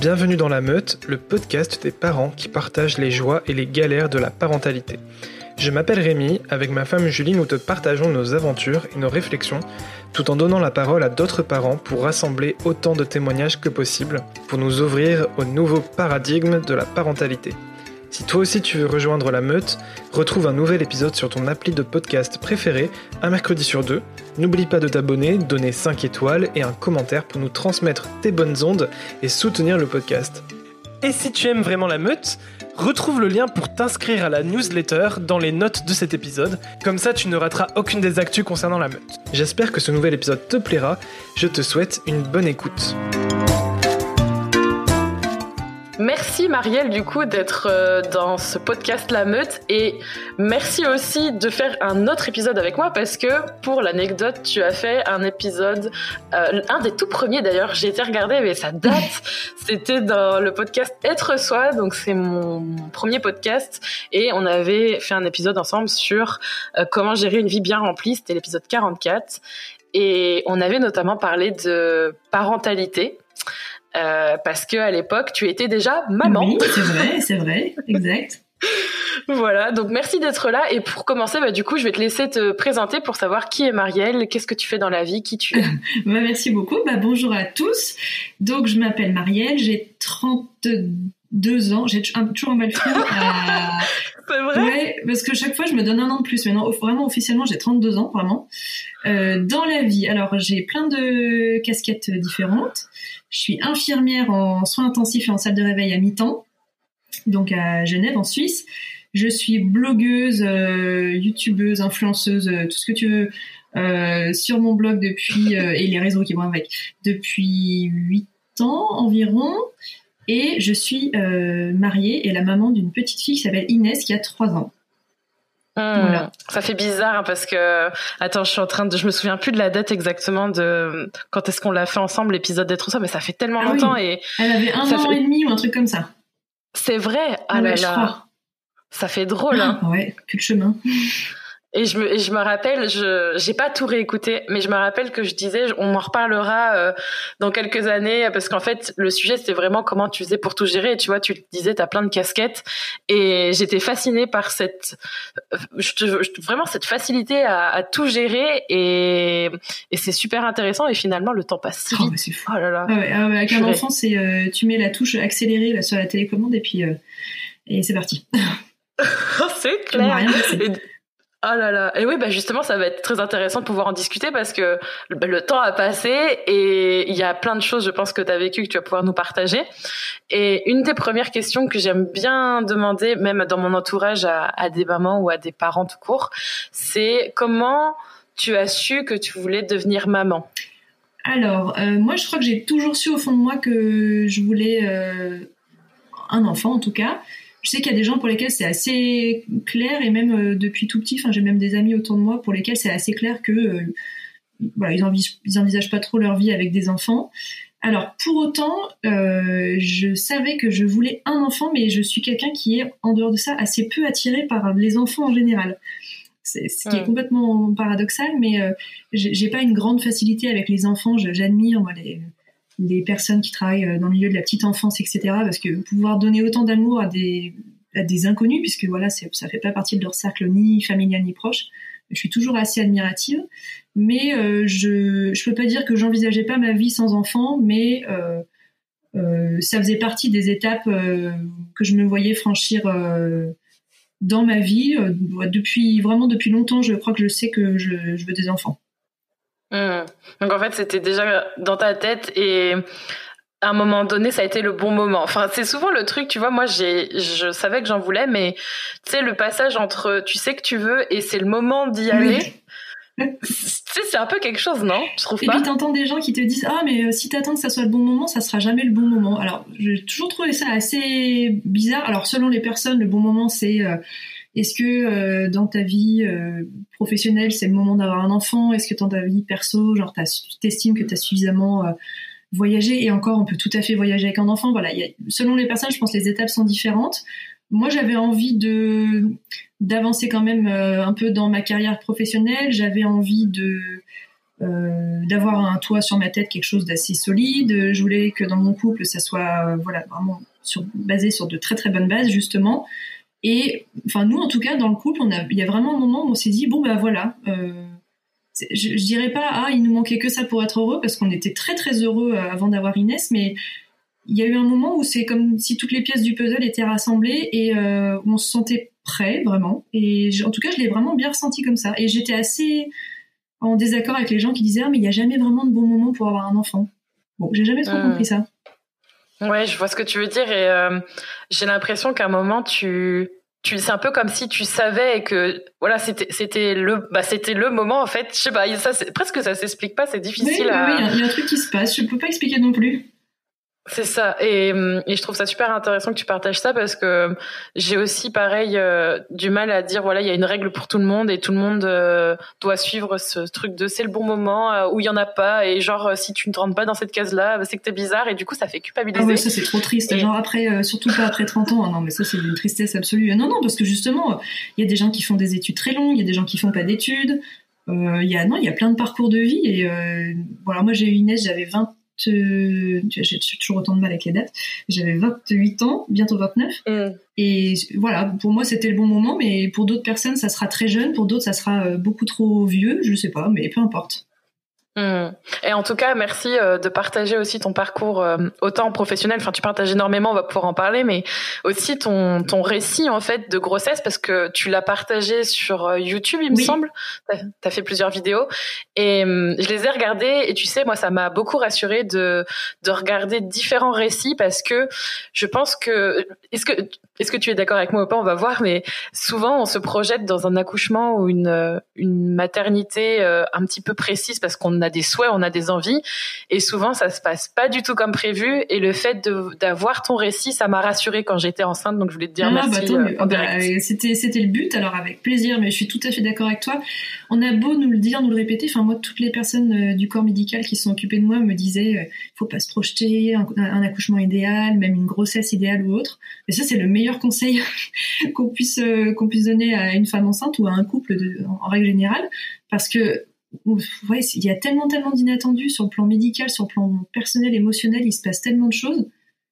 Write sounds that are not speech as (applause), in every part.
Bienvenue dans La Meute, le podcast des parents qui partagent les joies et les galères de la parentalité. Je m'appelle Rémi, avec ma femme Julie, nous te partageons nos aventures et nos réflexions, tout en donnant la parole à d'autres parents pour rassembler autant de témoignages que possible, pour nous ouvrir au nouveau paradigme de la parentalité. Si toi aussi tu veux rejoindre la meute, retrouve un nouvel épisode sur ton appli de podcast préféré, un mercredi sur deux. N'oublie pas de t'abonner, donner 5 étoiles et un commentaire pour nous transmettre tes bonnes ondes et soutenir le podcast. Et si tu aimes vraiment la meute, retrouve le lien pour t'inscrire à la newsletter dans les notes de cet épisode, comme ça tu ne rateras aucune des actus concernant la meute. J'espère que ce nouvel épisode te plaira, je te souhaite une bonne écoute. Merci Marielle du coup d'être euh, dans ce podcast La Meute. Et merci aussi de faire un autre épisode avec moi parce que pour l'anecdote tu as fait un épisode, euh, un des tout premiers d'ailleurs, j'ai été regarder mais ça date, (laughs) c'était dans le podcast Être Soi. Donc c'est mon, premier podcast. Et on avait fait un épisode ensemble sur euh, comment gérer une vie bien remplie, c'était l'épisode 44 et on avait notamment parlé de parentalité. Euh, parce que à l'époque, tu étais déjà maman. Oui, c'est vrai, c'est vrai, exact. (laughs) voilà, donc merci d'être là. Et pour commencer, bah, du coup, je vais te laisser te présenter pour savoir qui est Marielle, qu'est-ce que tu fais dans la vie, qui tu es. (laughs) bah, merci beaucoup. Bah, bonjour à tous. Donc, je m'appelle Marielle, j'ai 32 ans. J'ai toujours un mal flou. (laughs) C'est vrai Ouais, parce que chaque fois, je me donne un an de plus. Mais non, vraiment, officiellement, j'ai 32 ans, vraiment. Euh, dans la vie, alors, j'ai plein de casquettes différentes. Je suis infirmière en soins intensifs et en salle de réveil à mi-temps, donc à Genève, en Suisse. Je suis blogueuse, euh, youtubeuse, influenceuse, euh, tout ce que tu veux, sur mon blog depuis, et les réseaux qui vont avec, depuis 8 ans environ. Et je suis mariée et la maman d'une petite fille qui s'appelle Inès qui a 3 ans. Hmm. Ça fait bizarre parce que attends, je suis en train de, je me souviens plus de la date exactement de quand est-ce qu'on l'a fait ensemble l'épisode d'être ça, mais ça fait tellement ah longtemps et elle avait un an et demi ou un truc comme ça. C'est vrai? Ah, ah là là. Ça fait drôle. Hein. Ouais, que le chemin. Et je me, je me rappelle, je j'ai pas tout réécouté, mais je me rappelle que je disais, on en reparlera euh, dans quelques années, parce qu'en fait, le sujet c'était vraiment comment tu faisais pour tout gérer. Et tu vois, tu disais, t'as plein de casquettes, et j'étais fascinée par cette, je, vraiment cette facilité à, à tout gérer, et, et c'est super intéressant. Et finalement, le temps passe si oh, vite. Oh, là là. Ah ouais, ah avec un enfant, c'est euh, tu mets la touche accélérée là, sur la télécommande, et puis euh, et c'est parti. (laughs) c'est clair. Ah là là. Et oui, bah justement, ça va être très intéressant de pouvoir en discuter parce que le temps a passé et il y a plein de choses, je pense, que tu as vécu que tu vas pouvoir nous partager. Et une des premières questions que j'aime bien demander, même dans mon entourage à, des mamans ou à des parents tout court, c'est comment tu as su que tu voulais devenir maman? Alors, euh, moi, je crois que j'ai toujours su au fond de moi que je voulais euh, un enfant, en tout cas je sais qu'il y a des gens pour lesquels c'est assez clair et même euh, depuis tout petit, enfin j'ai même des amis autour de moi pour lesquels c'est assez clair que euh, voilà, ils, envisagent, pas trop leur vie avec des enfants. Alors pour autant, euh, je savais que je voulais un enfant, mais je suis quelqu'un qui est en dehors de ça assez peu attiré par les enfants en général. C'est ce qui est complètement paradoxal, mais euh, j'ai pas une grande facilité avec les enfants. J'admire moi les des personnes qui travaillent euh, dans le milieu de la petite enfance, etc. Parce que pouvoir donner autant d'amour à des, à des inconnus, puisque voilà, ça fait pas partie de leur cercle ni familial ni proche, je suis toujours assez admirative. Mais euh, je je peux pas dire que j'envisageais pas ma vie sans enfant, mais euh, euh, ça faisait partie des étapes euh, que je me voyais franchir dans ma vie. depuis vraiment depuis longtemps, je crois que je sais que je, je veux des enfants. Hmm. Donc en fait, c'était déjà dans ta tête et à un moment donné, ça a été le bon moment. Enfin, c'est souvent le truc, tu vois, moi, j'ai, je savais que j'en voulais, mais tu sais, le passage entre tu sais que tu veux et c'est le moment d'y aller. tu sais, c'est un peu quelque chose, non? Je trouve et pas? Et puis t'entends des gens qui te disent ah mais euh, si t'attends que ça soit le bon moment, ça sera jamais le bon moment. Alors j'ai toujours trouvé ça assez bizarre. Alors selon les personnes, le bon moment c'est euh, est-ce que euh, dans ta vie euh, professionnelle, c'est le moment d'avoir un enfant? Est-ce que dans ta vie perso, genre, t'estimes que tu as suffisamment euh, voyagé? Et encore, on peut tout à fait voyager avec un enfant. Voilà, selon les personnes, je pense les étapes sont différentes. Moi, j'avais envie de d'avancer quand même un peu dans ma carrière professionnelle. J'avais envie de d'avoir un toit sur ma tête, quelque chose d'assez solide. Je voulais que dans mon couple, ça soit voilà vraiment basé sur de très très bonnes bases justement. Et enfin nous en tout cas dans le couple, on a, il y a vraiment un moment où on s'est dit bon ben voilà. je, je, dirais pas ah il nous manquait que ça pour être heureux parce qu'on était très très heureux avant d'avoir Inès, mais il y a eu un moment où c'est comme si toutes les pièces du puzzle étaient rassemblées et euh, on se sentait prêt vraiment. Et en tout cas, je l'ai vraiment bien ressenti comme ça. Et j'étais assez en désaccord avec les gens qui disaient ah, mais il n'y a jamais vraiment de bon moment pour avoir un enfant. Bon, j'ai jamais trop hmm. compris ça. Ouais, je vois ce que tu veux dire et euh, j'ai l'impression qu'à un moment tu tu c'est un peu comme si tu savais que voilà c'était c'était le bah c'était le moment en fait. Je sais pas ça presque ça s'explique pas c'est difficile oui, oui, il y, a un truc qui se passe. Je peux pas expliquer non plus c'est ça, et, et, je trouve ça super intéressant que tu partages ça parce que j'ai aussi pareil euh, du mal à dire voilà il y a une règle pour tout le monde et tout le monde euh, doit suivre ce truc de c'est le bon moment euh, où il y en a pas et genre si tu ne te rentres pas dans cette case là bah, c'est que t'es bizarre et du coup ça fait culpabiliser. Ah ouais, ça c'est trop triste, genre après surtout pas après 30 ans, ah non mais ça c'est une tristesse absolue. Non non parce que justement il y a des gens qui font des études très longues, il y a des gens qui font pas d'études. Il y a non il y a plein de parcours de vie et voilà moi j'ai eu Inès j'avais 20 euh, j'ai toujours autant de mal avec les dates. J'avais 28 ans, bientôt 29. Mm. Et voilà, pour moi, c'était le bon moment, mais pour d'autres personnes, ça sera très jeune, pour d'autres, ça sera euh, beaucoup trop vieux, je sais pas, mais peu importe. Hmm. Et en tout cas, merci euh, de partager aussi ton parcours euh, autant professionnel. Enfin, tu partages énormément, on va pouvoir en parler, mais aussi ton ton récit en fait de grossesse parce que tu l'as partagé sur euh, YouTube, il me semble. Tu as fait plusieurs vidéos et hum, je les ai regardées et tu sais, moi, ça m'a beaucoup rassurée de de regarder différents récits parce que je pense que est-ce que est-ce que tu es d'accord avec moi ou pas On va voir, mais souvent on se projette dans un accouchement ou une une maternité un petit peu précise parce qu'on a des souhaits, on a des envies, et souvent ça se passe pas du tout comme prévu. Et le fait d'avoir ton récit, ça m'a rassurée quand j'étais enceinte, donc je voulais te dire ah, merci. Bah, euh, bah, c'était c'était le but, alors avec plaisir, mais je suis tout à fait d'accord avec toi. On a beau nous le dire, nous le répéter, enfin moi toutes les personnes euh, du corps médical qui sont occupées de moi me disaient, il euh, faut pas se projeter, un, accouchement idéal, même une grossesse idéale ou autre. Mais ça c'est le meilleur conseil (laughs) qu'on puisse qu'on puisse donner à une femme enceinte ou à un couple de, en règle générale, parce que ouais, il y a tellement, tellement d'inattendus sur le plan médical, sur le plan personnel, émotionnel, il se passe tellement de choses.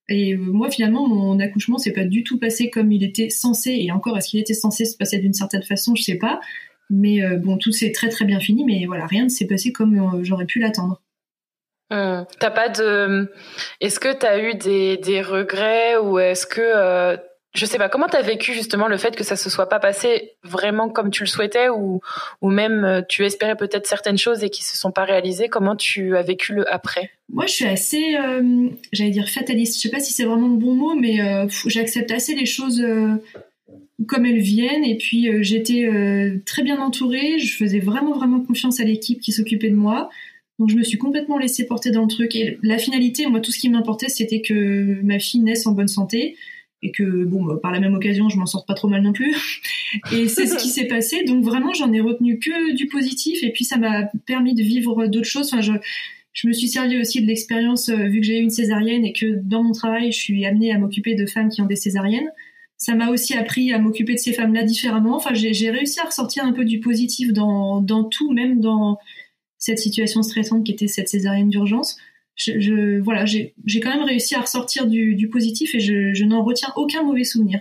Et euh, moi, finalement, mon accouchement s'est pas du tout passé comme il était censé. Et encore, est-ce qu'il était censé se passer d'une certaine façon Je sais pas. Mais euh, bon, tout s'est très très bien fini. Mais voilà, rien ne s'est passé comme euh, j'aurais pu l'attendre. Hum. T'as pas de. Est-ce que t'as eu des, des regrets ou est-ce que je sais pas comment tu as vécu justement le fait que ça se soit pas passé vraiment comme tu le souhaitais ou ou même euh, tu espérais peut-être certaines choses et qui se sont pas réalisées? Comment tu as vécu le après? Moi je suis assez euh, j'allais dire fataliste. Je sais pas si c'est vraiment le bon mot mais euh, j'accepte assez les choses comme elles viennent. Et puis j'étais très bien entourée. Je faisais vraiment vraiment confiance à l'équipe qui s'occupait de moi. Donc je me suis complètement laissée porter dans le truc. Et la finalité moi tout ce qui m'importait c'était que ma fille naisse en bonne santé et que bon bah, par la même occasion je m'en sors pas trop mal non plus. (laughs) Et c'est ce qui s'est passé. Donc vraiment j'en ai retenu que du positif. Et puis ça m'a permis de vivre d'autres choses. Enfin je je me suis servi aussi de l'expérience euh, vu que j'ai eu une césarienne et que dans mon travail je suis amenée à m'occuper de femmes qui ont des césariennes. Ça m'a aussi appris à m'occuper de ces femmes-là différemment. Enfin, j'ai réussi à ressortir un peu du positif dans, dans tout, même dans cette situation stressante qui était cette césarienne d'urgence je, voilà, j'ai quand même réussi à ressortir du, positif et je, n'en retiens aucun mauvais souvenir.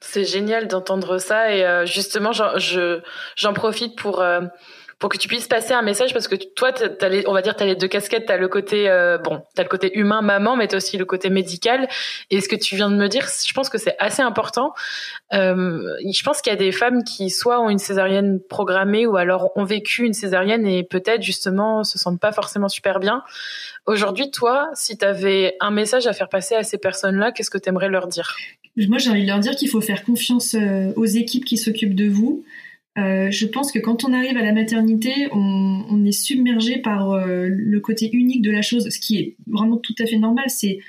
C'est génial d'entendre ça et euh, justement, j'en profite pour euh, pour que tu puisses passer un message parce que toi, on va dire, tu as les deux casquettes, tu as le côté euh, bon, tu le côté humain maman, mais tu as aussi le côté médical. Et ce que tu viens de me dire, je pense que c'est assez important. Euh, je pense qu'il y a des femmes qui soit ont une césarienne programmée ou alors ont vécu une césarienne et peut-être justement se sentent pas forcément super bien. Aujourd'hui, toi, si tu avais un message à faire passer à ces personnes-là, qu'est-ce que tu aimerais leur dire? Moi, j'ai envie de leur dire qu'il faut faire confiance euh, aux équipes qui s'occupent de vous. Euh, je pense que quand on arrive à la maternité, on, est submergé par euh, le côté unique de la chose, ce qui est vraiment tout à fait normal. C'est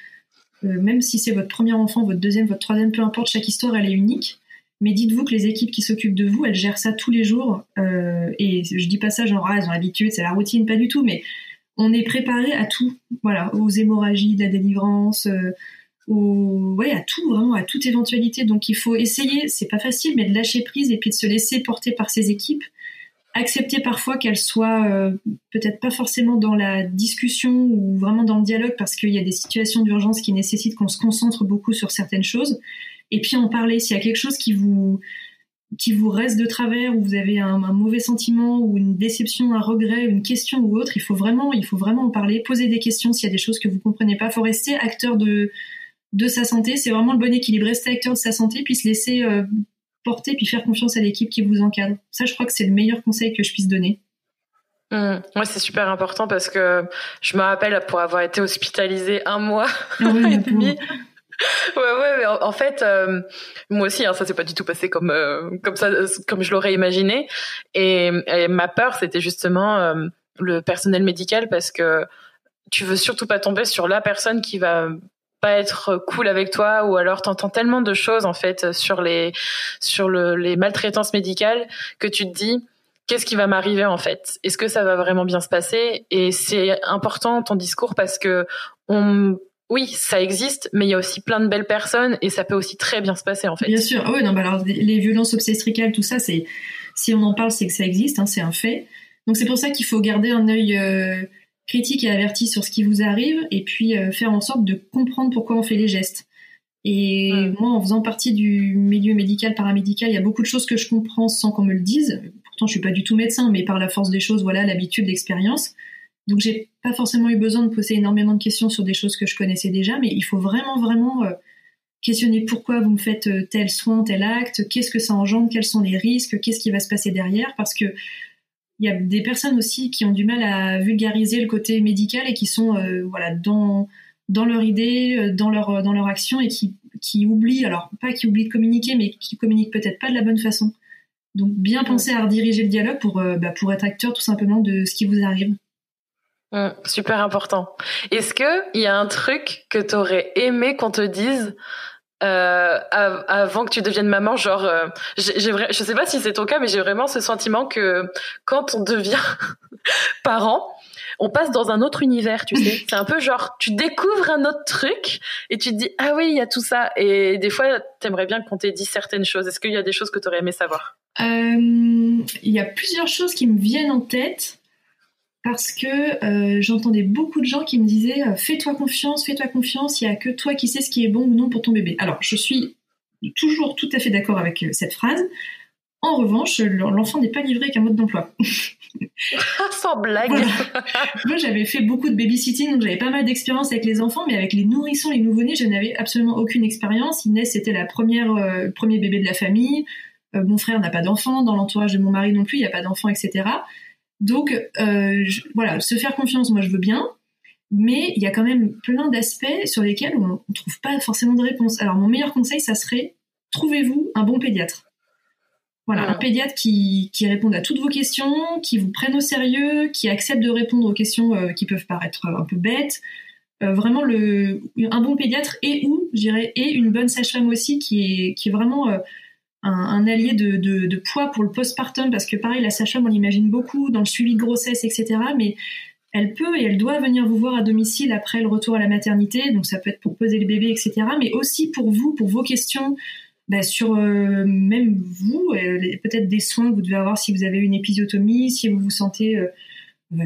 euh, même si c'est votre premier enfant, votre deuxième, votre troisième, peu importe, chaque histoire elle est unique. Mais dites-vous que les équipes qui s'occupent de vous, elles gèrent ça tous les jours. et je dis pas ça genre ah, elles ont l'habitude, c'est la routine, pas du tout. Mais on est préparé à tout, voilà, aux hémorragies, de la délivrance ouais, à tout, vraiment, à toute éventualité. Donc il faut essayer, c'est pas facile, mais de lâcher prise et puis de se laisser porter par ses équipes. accepter parfois qu'elle soit euh, peut-être pas forcément dans la discussion ou vraiment dans le dialogue parce qu'il y a des situations d'urgence qui nécessitent qu'on se concentre beaucoup sur certaines choses et puis en parler s'il y a quelque chose qui vous reste de travers ou vous avez un, mauvais sentiment ou une déception, un regret, une question ou autre, il faut vraiment il faut vraiment en parler, poser des questions s'il y a des choses que vous comprenez pas, faut rester acteur de de sa santé, c'est vraiment le bon équilibre, rester acteur de sa santé puis se laisser euh, porter puis faire confiance à l'équipe qui vous encadre. Ça, je crois que c'est le meilleur conseil que je puisse donner. Mmh. Moi, c'est super important parce que je me rappelle pour avoir été hospitalisée un mois ah (laughs) et demi. Ouais, ouais, mais en, fait, euh, moi aussi, hein, ça s'est pas du tout passé comme euh, comme ça, comme je l'aurais imaginé. Et, ma peur, c'était justement euh, le personnel médical parce que tu veux surtout pas tomber sur la personne qui va pas être cool avec toi ou alors t'entends tellement de choses en fait sur les sur le, les maltraitances médicales que tu te dis qu'est-ce qui va m'arriver en fait? Est-ce que ça va vraiment bien se passer? Et c'est important ton discours parce que on oui, ça existe, mais il y a aussi plein de belles personnes et ça peut aussi très bien se passer en fait. Bien sûr. Ah oui, non, bah alors les violences obstétricales, tout ça, c'est si on en parle, c'est que ça existe, hein, c'est un fait. Donc c'est pour ça qu'il faut garder un œil euh, critique et averti sur ce qui vous arrive et puis euh, faire en sorte de comprendre pourquoi on fait les gestes. Et mm. moi, en faisant partie du milieu médical, paramédical, il y a beaucoup de choses que je comprends sans qu'on me le dise. Pourtant, je suis pas du tout médecin, mais par la force des choses, voilà, l'habitude, l'expérience. Donc, j'ai pas forcément eu besoin de poser énormément de questions sur des choses que je connaissais déjà, mais il faut vraiment, vraiment euh, questionner pourquoi vous me faites euh, tel soin, tel acte, qu'est-ce que ça engendre, quels sont les risques, qu'est-ce qui va se passer derrière, parce que il y a des personnes aussi qui ont du mal à vulgariser le côté médical et qui sont euh, voilà dans dans leur idée, euh, dans leur dans leur action et qui qui oublient alors pas qui oublient de communiquer mais qui communiquent peut-être pas de la bonne façon. Donc bien penser à rediriger le dialogue pour euh, bah, pour être acteur tout simplement de ce qui vous arrive. Mmh, super important. Est-ce que il y a un truc que tu aurais aimé qu'on te dise euh, avant que tu deviennes maman genre euh, j'ai je sais pas si c'est ton cas mais j'ai vraiment ce sentiment que quand on devient (laughs) parent on passe dans un autre univers tu sais. C'est un peu genre tu découvres un autre truc et tu te dis ah oui il y a tout ça. Et des fois t'aimerais bien qu'on t'ait dit certaines choses. Est-ce qu'il y a des choses que tu aurais aimé savoir? Euh, il y a plusieurs choses qui me viennent en tête parce que euh, j'entendais beaucoup de gens qui me disaient euh, fais-toi confiance, fais-toi confiance, il y a que toi qui sais ce qui est bon ou non pour ton bébé. Alors je suis toujours tout à fait d'accord avec euh, cette phrase. En revanche, l'enfant n'est pas livré qu'un mode d'emploi. (laughs) Sans blague. Moi, j'avais fait beaucoup de babysitting, donc j'avais pas mal d'expérience avec les enfants, mais avec les nourrissons, les nouveau-nés, je n'avais absolument aucune expérience. Inès, c'était la première, le premier bébé de la famille. mon frère n'a pas d'enfant, dans l'entourage de mon mari non plus, il n'y a pas d'enfant, etc. Donc euh, voilà, se faire confiance, moi je veux bien, mais il y a quand même plein d'aspects sur lesquels on ne trouve pas forcément de réponse. Alors mon meilleur conseil, ça serait trouvez-vous un bon pédiatre. Voilà, un pédiatre qui, qui réponde à toutes vos questions, qui vous prenne au sérieux, qui accepte de répondre aux questions euh, qui peuvent paraître un peu bêtes. Euh, vraiment le, un bon pédiatre et ou, je dirais, et une bonne sage-femme aussi qui est, qui est vraiment un, allié de, de, poids pour le postpartum parce que pareil la sage-femme on l'imagine beaucoup dans le suivi de grossesse etc mais elle peut et elle doit venir vous voir à domicile après le retour à la maternité donc ça peut être pour poser le bébé etc mais aussi pour vous pour vos questions bah, sur euh, même vous euh, peut-être des soins que vous devez avoir si vous avez une épisiotomie si vous vous sentez euh,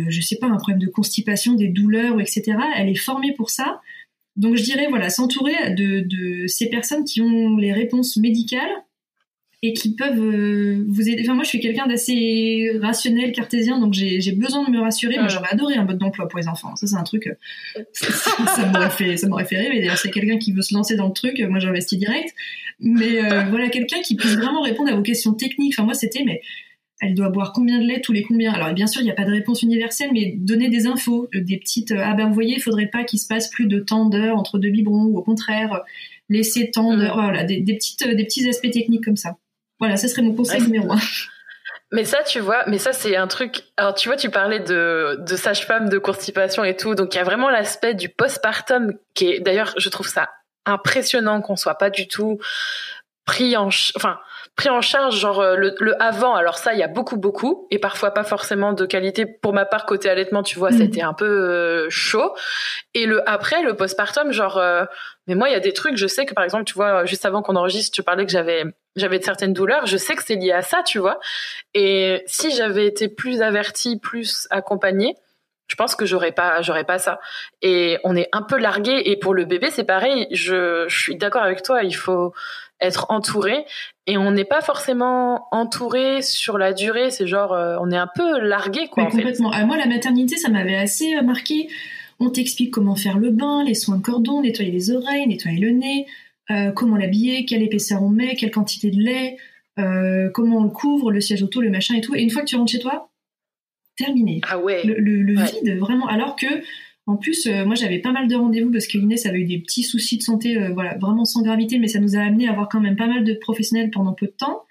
je sais pas un problème de constipation des douleurs etc elle est formée pour ça. Donc je dirais voilà s'entourer de, de ces personnes qui ont les réponses médicales et qui peuvent euh, vous aider. Enfin, moi, je suis quelqu'un d'assez rationnel, cartésien, donc j'ai besoin de me rassurer. Moi, j'aurais adoré un mode d'emploi pour les enfants. Ça, c'est un truc. Euh, (laughs) ça, m'aurait fait, ça m'aurait fait rêver. D'ailleurs, c'est quelqu'un qui veut se lancer dans le truc. Moi, j'investis direct. Mais euh, (laughs) voilà, quelqu'un qui puisse vraiment répondre à vos questions techniques. Enfin, moi, c'était, mais elle doit boire combien de lait tous les combien? Alors bien sûr, il n'y a pas de réponse universelle, mais donner des infos, des petites ah ben vous voyez, il faudrait pas qu'il se passe plus de temps d'heures entre deux biberons ou au contraire laisser tant d'heures, voilà, des, des petites des petits aspects techniques comme ça. Voilà, ce serait mon conseil numéro un. Mais ça, tu vois, mais ça, c'est un truc. Alors, tu vois, tu parlais de, de sage-femme, de constipation et tout. Donc, il y a vraiment l'aspect du postpartum qui est, d'ailleurs, je trouve ça impressionnant qu'on soit pas du tout pris en, enfin, pris en charge genre euh, le, avant alors ça il y a beaucoup beaucoup et parfois pas forcément de qualité pour ma part côté allaitement tu vois mm. c'était un peu euh, chaud et le après le postpartum genre euh, mais moi il y a des trucs je sais que par exemple tu vois juste avant qu'on enregistre tu parlais que j'avais j'avais de certaines douleurs. Je sais que c'est lié à ça tu vois. Et si j'avais été plus avertie plus accompagnée je pense que j'aurais pas j'aurais pas ça. Et on est un peu largué. Et pour le bébé c'est pareil. Je, je suis d'accord avec toi. Il faut être entouré. Et on n'est pas forcément entouré sur la durée. C'est genre euh, on est un peu largué quoi complètement. Ah, moi la maternité ça m'avait assez euh, marqué on t'explique comment faire le bain les soins de cordon nettoyer les oreilles nettoyer le nez euh, comment l'habiller quelle épaisseur on met quelle quantité de lait comment on le couvre le siège auto le machin et tout. Et une fois que tu rentres chez toi terminé. Ah ouais. Le, le, vide vraiment. Alors que en plus, euh, moi j'avais pas mal de rendez-vous parce que Inès avait eu des petits soucis de santé, euh, voilà, vraiment sans gravité, mais ça nous a amené à avoir quand même pas mal de professionnels pendant peu de temps.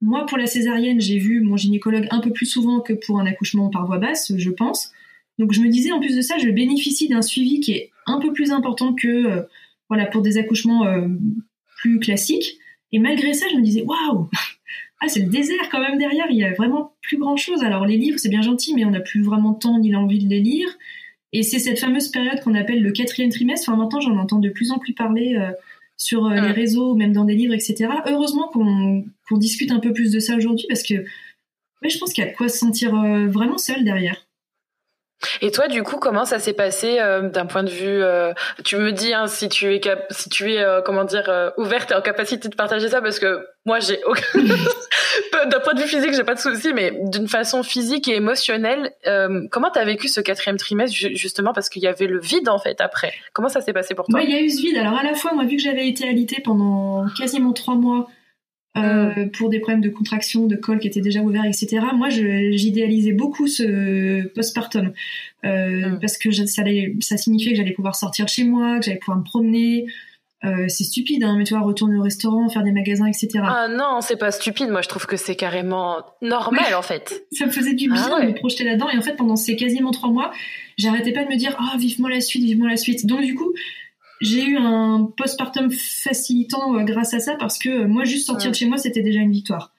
Moi, pour la césarienne, j'ai vu mon gynécologue un peu plus souvent que pour un accouchement par voie basse, je pense. Donc je me disais, en plus de ça, je bénéficie d'un suivi qui est un peu plus important que, euh, voilà, pour des accouchements plus classiques. Et malgré ça, je me disais, waouh, ah c'est le désert quand même derrière. Il y a vraiment plus grand chose. Alors les livres, c'est bien gentil, mais on n'a plus vraiment de temps ni l'envie de les lire. Et c'est cette fameuse période qu'on appelle le quatrième trimestre. Enfin, maintenant, j'en entends de plus en plus parler euh, sur euh, les réseaux, même dans des livres, etc. Heureusement qu'on discute un peu plus de ça aujourd'hui parce que je pense qu'il y a de quoi se sentir euh, vraiment seul derrière. Et toi, du coup, comment ça s'est passé euh, d'un point de vue euh, Tu me dis hein, si tu es si tu es euh, comment dire ouverte et en capacité de partager ça, parce que moi, j'ai aucun... (laughs) (laughs) d'un point de vue physique, j'ai pas de souci, mais d'une façon physique et émotionnelle, comment t'as vécu ce quatrième trimestre justement parce qu'il y avait le vide en fait après? Comment ça s'est passé pour toi? Il y a eu ce vide. Alors à la fois, moi, vu que j'avais été alitée pendant quasiment trois mois euh, mm. pour des problèmes de contraction, de col qui étaient déjà ouverts, etc. Moi, j'idéalisais beaucoup ce postpartum euh, mm. parce que ça, ça signifiait que j'allais pouvoir sortir de chez moi, que j'allais pouvoir me promener. Euh, c'est stupide, hein, mais tu vois, retourner au restaurant, faire des magasins, etc. Ah non, c'est pas stupide. Moi, je trouve que c'est carrément normal, en fait. (laughs) ça me faisait du bien ah de me projeter là-dedans. Et en fait, pendant ces quasiment trois mois, j'arrêtais pas de me dire, ah, vivement la suite, vivement la suite. Donc, du coup, j'ai eu un postpartum facilitant euh, grâce à ça parce que euh, moi, juste sortir de chez moi, c'était déjà une victoire.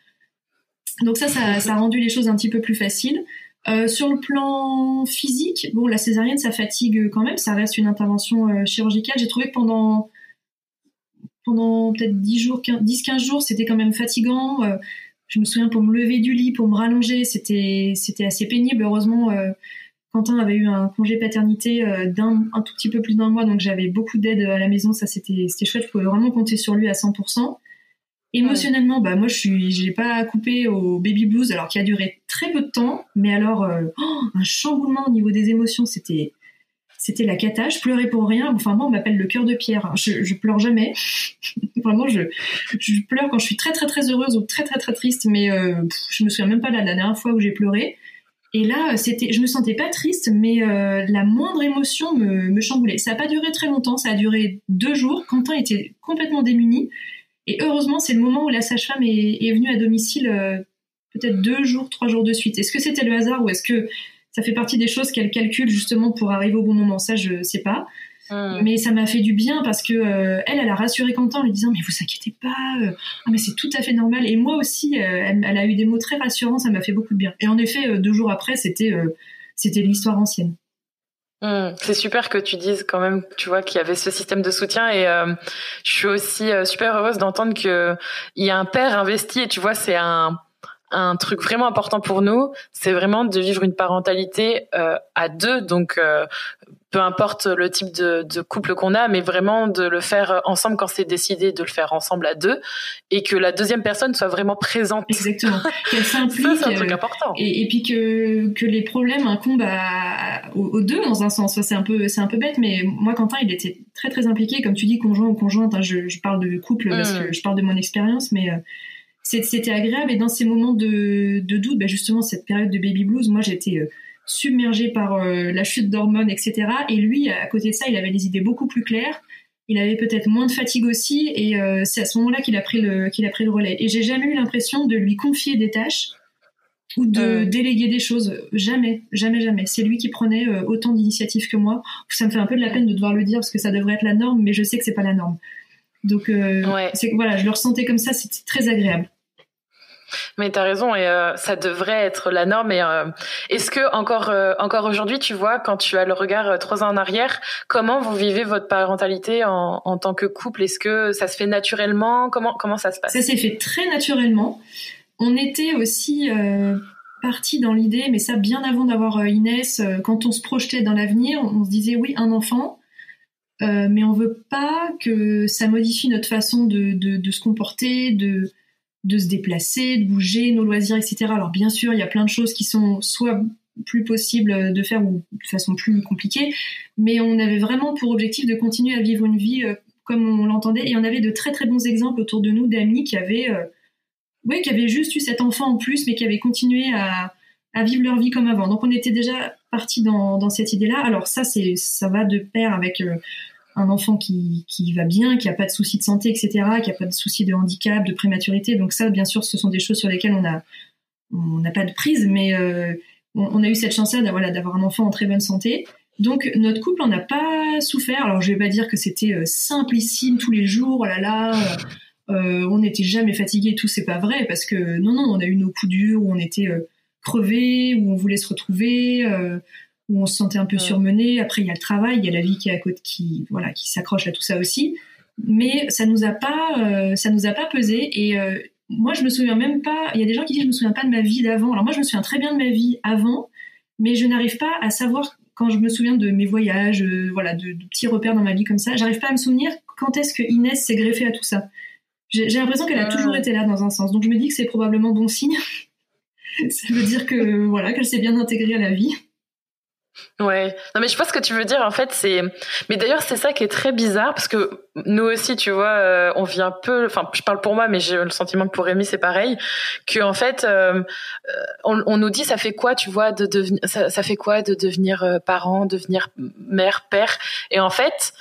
Donc ça, ça, a rendu les choses un petit peu plus faciles. Euh, sur le plan physique, bon, la césarienne, ça fatigue quand même. Ça reste une intervention chirurgicale. J'ai trouvé que pendant pendant peut-être 10 jours, 10-15 jours, c'était quand même fatigant. je me souviens pour me lever du lit, pour me rallonger, c'était c'était assez pénible. Heureusement, Quentin avait eu un congé paternité euh, d'un un tout petit peu plus d'un mois, donc j'avais beaucoup d'aide à la maison. Ça, c'était chouette. Je pouvais vraiment compter sur lui à 100%. Émotionnellement, bah moi, je suis, j'ai pas coupé au baby blues, alors qui a duré très peu de temps, mais alors euh, oh, un chamboulement au niveau des émotions, c'était c'était la cata. Je pleurais pour rien. Enfin, moi, on m'appelle le cœur de pierre. Je, je pleure jamais. (laughs) Vraiment, je, je pleure quand je suis très très très heureuse ou très très très triste, mais euh, je me souviens même pas de la dernière fois où j'ai pleuré. Et là, c'était, je me sentais pas triste, mais euh, la moindre émotion me, me chamboulait. Ça n'a pas duré très longtemps, ça a duré deux jours. Quentin était complètement démuni. Et heureusement, c'est le moment où la sage-femme est, est, venue à domicile, euh, peut-être deux jours, trois jours de suite. Est-ce que c'était le hasard ou est-ce que ça fait partie des choses qu'elle calcule justement pour arriver au bon moment? Ça, je sais pas. Mm. Mais ça m'a fait du bien parce que euh, elle, elle a rassuré Quentin en lui disant mais vous inquiétez pas, euh, ah, mais c'est tout à fait normal. Et moi aussi, euh, elle, a eu des mots très rassurants, ça m'a fait beaucoup de bien. Et en effet, deux jours après, c'était c'était l'histoire ancienne. Mm. c'est super que tu dises quand même, tu vois, qu'il y avait ce système de soutien et je suis aussi super heureuse d'entendre que il y a un père investi et tu vois, c'est un un truc vraiment important pour nous, c'est vraiment de vivre une parentalité à deux, donc peu importe le type de, de couple qu'on a, mais vraiment de le faire ensemble quand c'est décidé de le faire ensemble à deux, et que la deuxième personne soit vraiment présente. Exactement. (laughs) Qu'elle s'implique. c'est un truc euh, important. Et, et, puis que, que les problèmes incombent à, aux, deux dans un sens. C'est un peu c'est un peu bête, mais moi Quentin, il était très très impliqué, comme tu dis, conjoint ou conjointe. Hein, je, je, parle de couple parce mm. que je parle de mon expérience, mais euh, c'était agréable. Et dans ces moments de, de doute, bah justement cette période de baby blues, moi j'étais euh, submergé par euh, la chute d'hormones, etc. Et lui, à côté de ça, il avait des idées beaucoup plus claires. Il avait peut-être moins de fatigue aussi, et euh, c'est à ce moment-là qu'il a pris le qu'il a pris le relais. Et j'ai jamais eu l'impression de lui confier des tâches ou de euh. déléguer des choses. Jamais, jamais, jamais. C'est lui qui prenait autant d'initiatives que moi. Ça me fait un peu de la peine de devoir le dire parce que ça devrait être la norme, mais je sais que c'est pas la norme. Donc, voilà, je le ressentais comme ça, c'était très agréable. Mais t'as raison et euh, ça devrait être la norme. Et euh, est-ce que encore euh, encore aujourd'hui, tu vois, quand tu as le regard trois ans en arrière, comment vous vivez votre parentalité en, en tant que couple? Est-ce que ça se fait naturellement? Comment comment ça se passe? Ça s'est fait très naturellement. On était aussi parti dans l'idée, mais ça bien avant d'avoir Inès, quand on se projetait dans l'avenir, on se disait oui, un enfant. mais on veut pas que ça modifie notre façon de, de, de se comporter, de, de se déplacer, de bouger, nos loisirs, etc. Alors bien sûr, il y a plein de choses qui sont soit plus possibles de faire ou de façon plus compliquée, mais on avait vraiment pour objectif de continuer à vivre une vie euh, comme on l'entendait, et on avait de très très bons exemples autour de nous d'amis qui avaient, euh, ouais, qui avaient juste eu cet enfant en plus, mais qui avaient continué à, vivre leur vie comme avant. Donc on était déjà parti dans, dans cette idée-là. Alors ça, c'est ça va de pair avec euh, un enfant qui, qui va bien, qui a pas de soucis de santé, etc., qui a pas de soucis de handicap, de prématurité. Donc ça, bien sûr, ce sont des choses sur lesquelles on a on n'a pas de prise, mais euh, on, a eu cette chance-là d'avoir un enfant en très bonne santé. Donc notre couple en a pas souffert. Alors je vais pas dire que c'était euh, simplissime tous les jours. Oh là là, euh, on n'était jamais fatigué. Tout c'est pas vrai parce que non non, on a eu nos coups durs où on était crevés, où on voulait se retrouver où on se sentait un peu surmené. Après, il y a le travail, il y a la vie qui est à côté, qui voilà, qui s'accroche à tout ça aussi. Mais ça nous a pas, euh, ça nous a pas pesé. Et euh, moi, je me souviens même pas. Il y a des gens qui disent je me souviens pas de ma vie d'avant. Alors moi, je me souviens très bien de ma vie avant, mais je n'arrive pas à savoir quand je me souviens de mes voyages, euh, voilà, de, petits repères dans ma vie comme ça. J'arrive pas à me souvenir quand est-ce que Inès s'est greffée à tout ça. J'ai l'impression qu'elle a toujours été là dans un sens. Donc je me dis que c'est probablement bon signe. (laughs) ça veut dire que voilà qu'elle s'est bien intégrée à la vie. Ouais, non mais je pense que tu veux dire en fait c'est mais d'ailleurs c'est ça qui est très bizarre parce que nous aussi tu vois euh, on vit un peu enfin je parle pour moi mais j'ai le sentiment que pour Rémi c'est pareil que en fait euh, euh, on, on, nous dit ça fait quoi tu vois de devenir ça, ça, fait quoi de devenir parent devenir mère père? Et en fait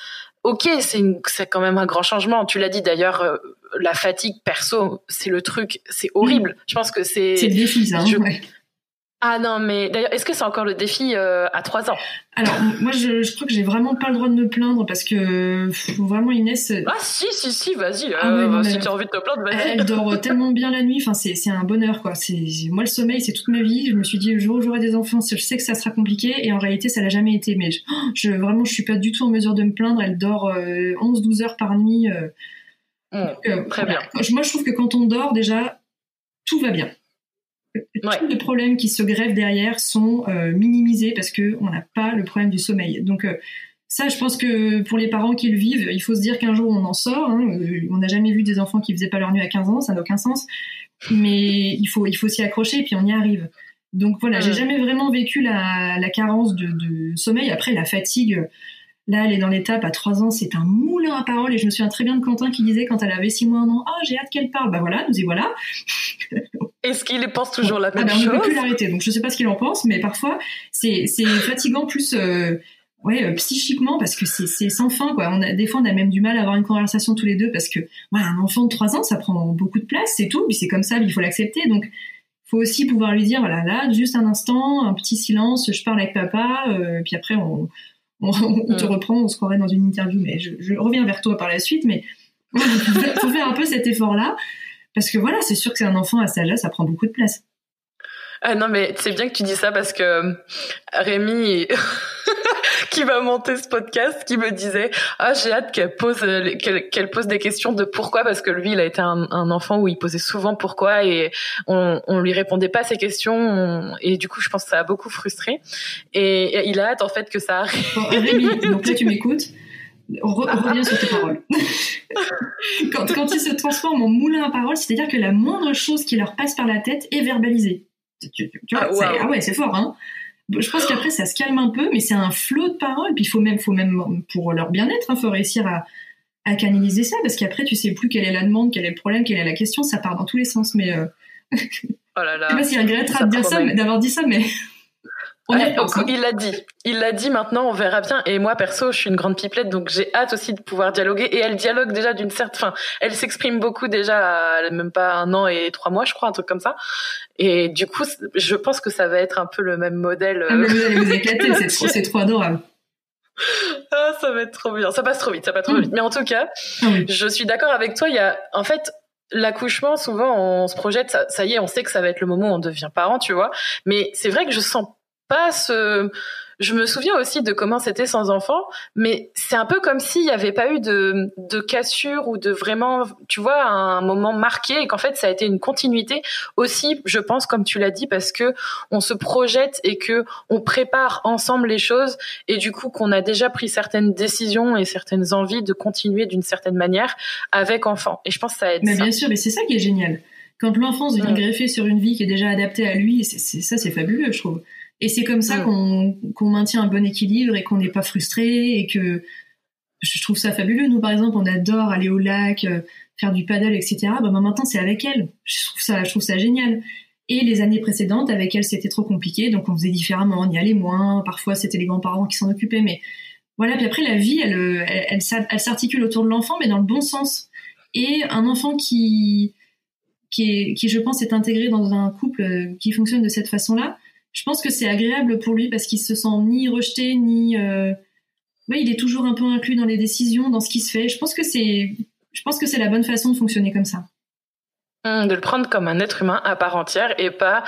ok c'est c'est quand même un grand changement. Tu l'as dit d'ailleurs la fatigue perso c'est le truc c'est horrible. Je pense que c'est c'est difficile hein, ouais. Ah non, mais d'ailleurs, est-ce que c'est encore le défi euh, à trois ans? Alors, moi, je, je, crois que j'ai vraiment pas le droit de me plaindre parce que faut vraiment Inès. Ah si, si, si, vas-y. Ah, euh, si tu as envie de te plaindre, vas-y. Elle dort tellement bien la nuit. Enfin, c'est c'est un bonheur, quoi. C'est moi le sommeil, c'est toute ma vie. Je me suis dit le jour où j'aurai des enfants, je sais que ça sera compliqué, et en réalité, ça l'a jamais été. Mais je, je, vraiment, je suis pas du tout en mesure de me plaindre. Elle dort euh, 11-12 heures par nuit. Euh, mmh, donc, très bien. Moi, je trouve que quand on dort, déjà, tout va bien tous les problèmes qui se grèvent derrière sont euh, minimisés parce que on n'a pas le problème du sommeil. Donc euh, ça, je pense que pour les parents qui le vivent, il faut se dire qu'un jour on en sort. Hein. Euh, on n'a jamais vu des enfants qui faisaient pas leur nuit à 15 ans, ça n'a aucun sens. Mais il faut il faut s'y accrocher et puis on y arrive. Donc voilà, j'ai jamais vraiment vécu la, la carence de, de, sommeil. Après la fatigue, Là, elle est dans l'étape à 3 ans, c'est un moulin à parole. Et je me souviens très bien de Quentin qui disait quand elle avait 6 mois, un an, ah, j'ai hâte qu'elle parle. Bah voilà, nous y voilà. (laughs) Est-ce qu'il pense toujours la même ah chose On ne peut plus l'arrêter. Donc je sais pas ce qu'il en pense, mais parfois c'est fatigant plus. Euh, ouais, euh, psychiquement parce que c'est sans fin quoi. On a des fois on a même du mal à avoir une conversation tous les deux parce que voilà, un enfant de 3 ans ça prend beaucoup de place, c'est tout, puis c'est comme ça, il faut l'accepter. Donc faut aussi pouvoir lui dire voilà là juste un instant, un petit silence, je parle avec papa, euh, puis après on on, (laughs) te mm. reprend, on se croirait dans une interview, mais je, reviens vers toi par la suite, mais (laughs) il faut faire un peu cet effort-là, parce que voilà, c'est sûr que c'est un enfant à cet âge-là, ça prend beaucoup de place. Ah non, mais c'est bien que tu dis ça parce que euh, Rémi, (laughs) qui va monter ce podcast, qui me disait ah j'ai hâte qu'elle pose euh, qu'elle pose des questions de pourquoi parce que lui il a été un, un, enfant où il posait souvent pourquoi et on on lui répondait pas à ces questions et du coup je pense que ça a beaucoup frustré et, il a hâte en fait que ça arrive. Bon, Rémi, donc là tu (laughs) m'écoutes. reviens sur tes paroles. (laughs) quand, quand ils se transforment en moulin à paroles, c'est-à-dire que la moindre chose qui leur passe par la tête est verbalisée. Tu, vois, ah, ah, ouais, c'est fort, hein. Je pense qu'après ça se calme un peu, mais c'est un flot de paroles. Puis il faut même, faut même pour leur bien-être, il hein, faut réussir à, à canaliser ça, parce qu'après tu sais plus quelle est la demande, quel est le problème, quelle est la question, ça part dans tous les sens. Mais euh... oh là là, (laughs) je sais pas s'il regrettera de dire ça, d'avoir dit ça, mais il l'a dit. Il l'a dit maintenant, on verra bien. Et moi, perso, je suis une grande pipelette, donc j'ai hâte aussi de pouvoir dialoguer. Et elle dialogue déjà d'une certaine, fin. elle s'exprime beaucoup déjà, même pas un an et trois mois, je crois, un truc comme ça. Et du coup, je pense que ça va être un peu le même modèle. Ah, mais vous allez vous éclater, c'est trop, c'est trop adorable. (laughs) Ah, ça va être trop bien. Ça passe trop vite, ça passe trop mm. vite. Mais en tout cas, ah je suis d'accord avec toi. Il y a, en fait, l'accouchement, souvent, on se projette, ça, ça, y est, on sait que ça va être le moment où on devient parent, tu vois. Mais c'est vrai que je sens pas ce, je me souviens aussi de comment c'était sans enfant, mais c'est un peu comme s'il n'y avait pas eu de, de cassure ou de vraiment, tu vois, un moment marqué et qu'en fait ça a été une continuité aussi, je pense, comme tu l'as dit, parce que on se projette et que on prépare ensemble les choses et du coup qu'on a déjà pris certaines décisions et certaines envies de continuer d'une certaine manière avec enfant. Et je pense que ça aide. Mais bien sûr, mais c'est ça qui est génial. Quand l'enfance vient greffer sur une vie qui est déjà adaptée à lui, c'est ça, c'est fabuleux, je trouve. Et c'est comme ça qu'on maintient un bon équilibre et qu'on n'est pas frustré et que je trouve ça fabuleux. Nous, par exemple, on adore aller au lac, euh, faire du paddle, etc. Bah, maintenant, c'est avec elle. Je trouve ça, je trouve ça génial. Et les années précédentes, avec elle, c'était trop compliqué, donc on faisait différemment, on y allait moins. Parfois, c'était les grands-parents qui s'en occupaient, mais voilà. Puis après, la vie, elle, elle, elle, elle s'articule autour de l'enfant, mais dans le bon sens. Et un enfant qui, qui, est, qui, je pense, est intégré dans un couple euh, qui fonctionne de cette façon-là, je pense que c'est agréable pour lui parce qu'il se sent ni rejeté ni euh... il est toujours un peu inclus dans les décisions, dans ce qui se fait. Je pense que c'est je pense que c'est la bonne façon de fonctionner comme ça. Hum, de le prendre comme un être humain à part entière et pas